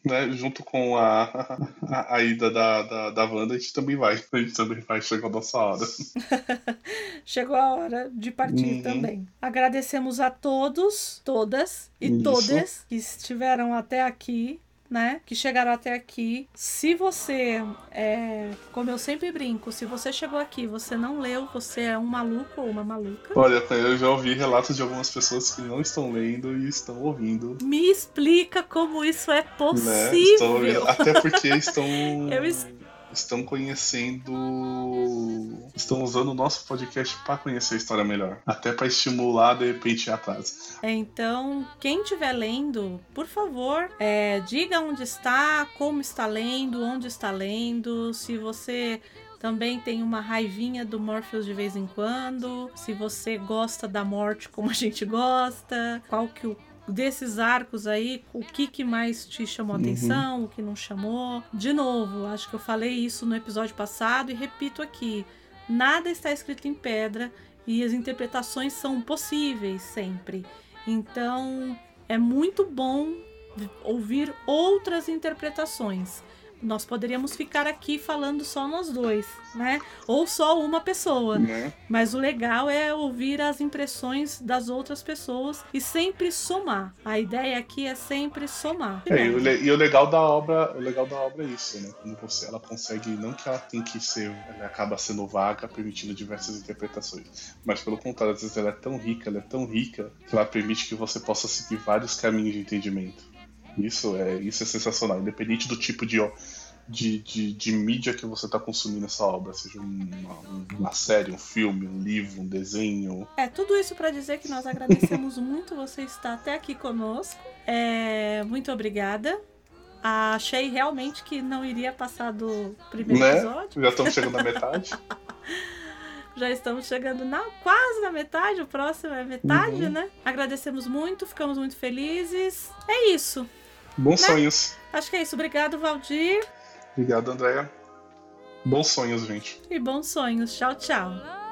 né, junto com a, a, a ida da, da, da Wanda, a gente também vai. A gente também vai, chegou a nossa hora. chegou a hora de partir uhum. também. Agradecemos a todos, todas e Isso. todas que estiveram até aqui né, que chegaram até aqui. Se você, é, como eu sempre brinco, se você chegou aqui, você não leu, você é um maluco ou uma maluca. Olha, eu já ouvi relatos de algumas pessoas que não estão lendo e estão ouvindo. Me explica como isso é possível. Né? Até porque estão. eu estão conhecendo. Estão usando o nosso podcast para conhecer a história melhor. Até para estimular, de repente, ir atrás. Então, quem estiver lendo, por favor, é, diga onde está, como está lendo, onde está lendo. Se você também tem uma raivinha do Morpheus de vez em quando. Se você gosta da morte como a gente gosta, qual que o desses arcos aí, o que, que mais te chamou uhum. atenção, o que não chamou. De novo, acho que eu falei isso no episódio passado e repito aqui: nada está escrito em pedra e as interpretações são possíveis sempre. Então é muito bom ouvir outras interpretações nós poderíamos ficar aqui falando só nós dois, né? Ou só uma pessoa. Né? Mas o legal é ouvir as impressões das outras pessoas e sempre somar. A ideia aqui é sempre somar. É, e, o, legal da obra, o legal da obra é isso, né? Quando você, ela consegue, não que ela tem que ser, ela acaba sendo vaga, permitindo diversas interpretações, mas pelo contrário, às vezes ela é tão rica, ela é tão rica que ela permite que você possa seguir vários caminhos de entendimento. Isso é, isso é sensacional, independente do tipo de, de, de, de mídia que você está consumindo essa obra, seja uma, uma, série, um filme, um livro, um desenho. É, tudo isso para dizer que nós agradecemos muito você estar até aqui conosco. É, muito obrigada. Achei realmente que não iria passar do primeiro né? episódio. Já estamos chegando na metade. Já estamos chegando na, quase na metade, o próximo é metade, uhum. né? Agradecemos muito, ficamos muito felizes. É isso. Bons né? sonhos. Acho que é isso. Obrigado, Valdir. Obrigado, Andréia. Bons sonhos, gente. E bons sonhos. Tchau, tchau.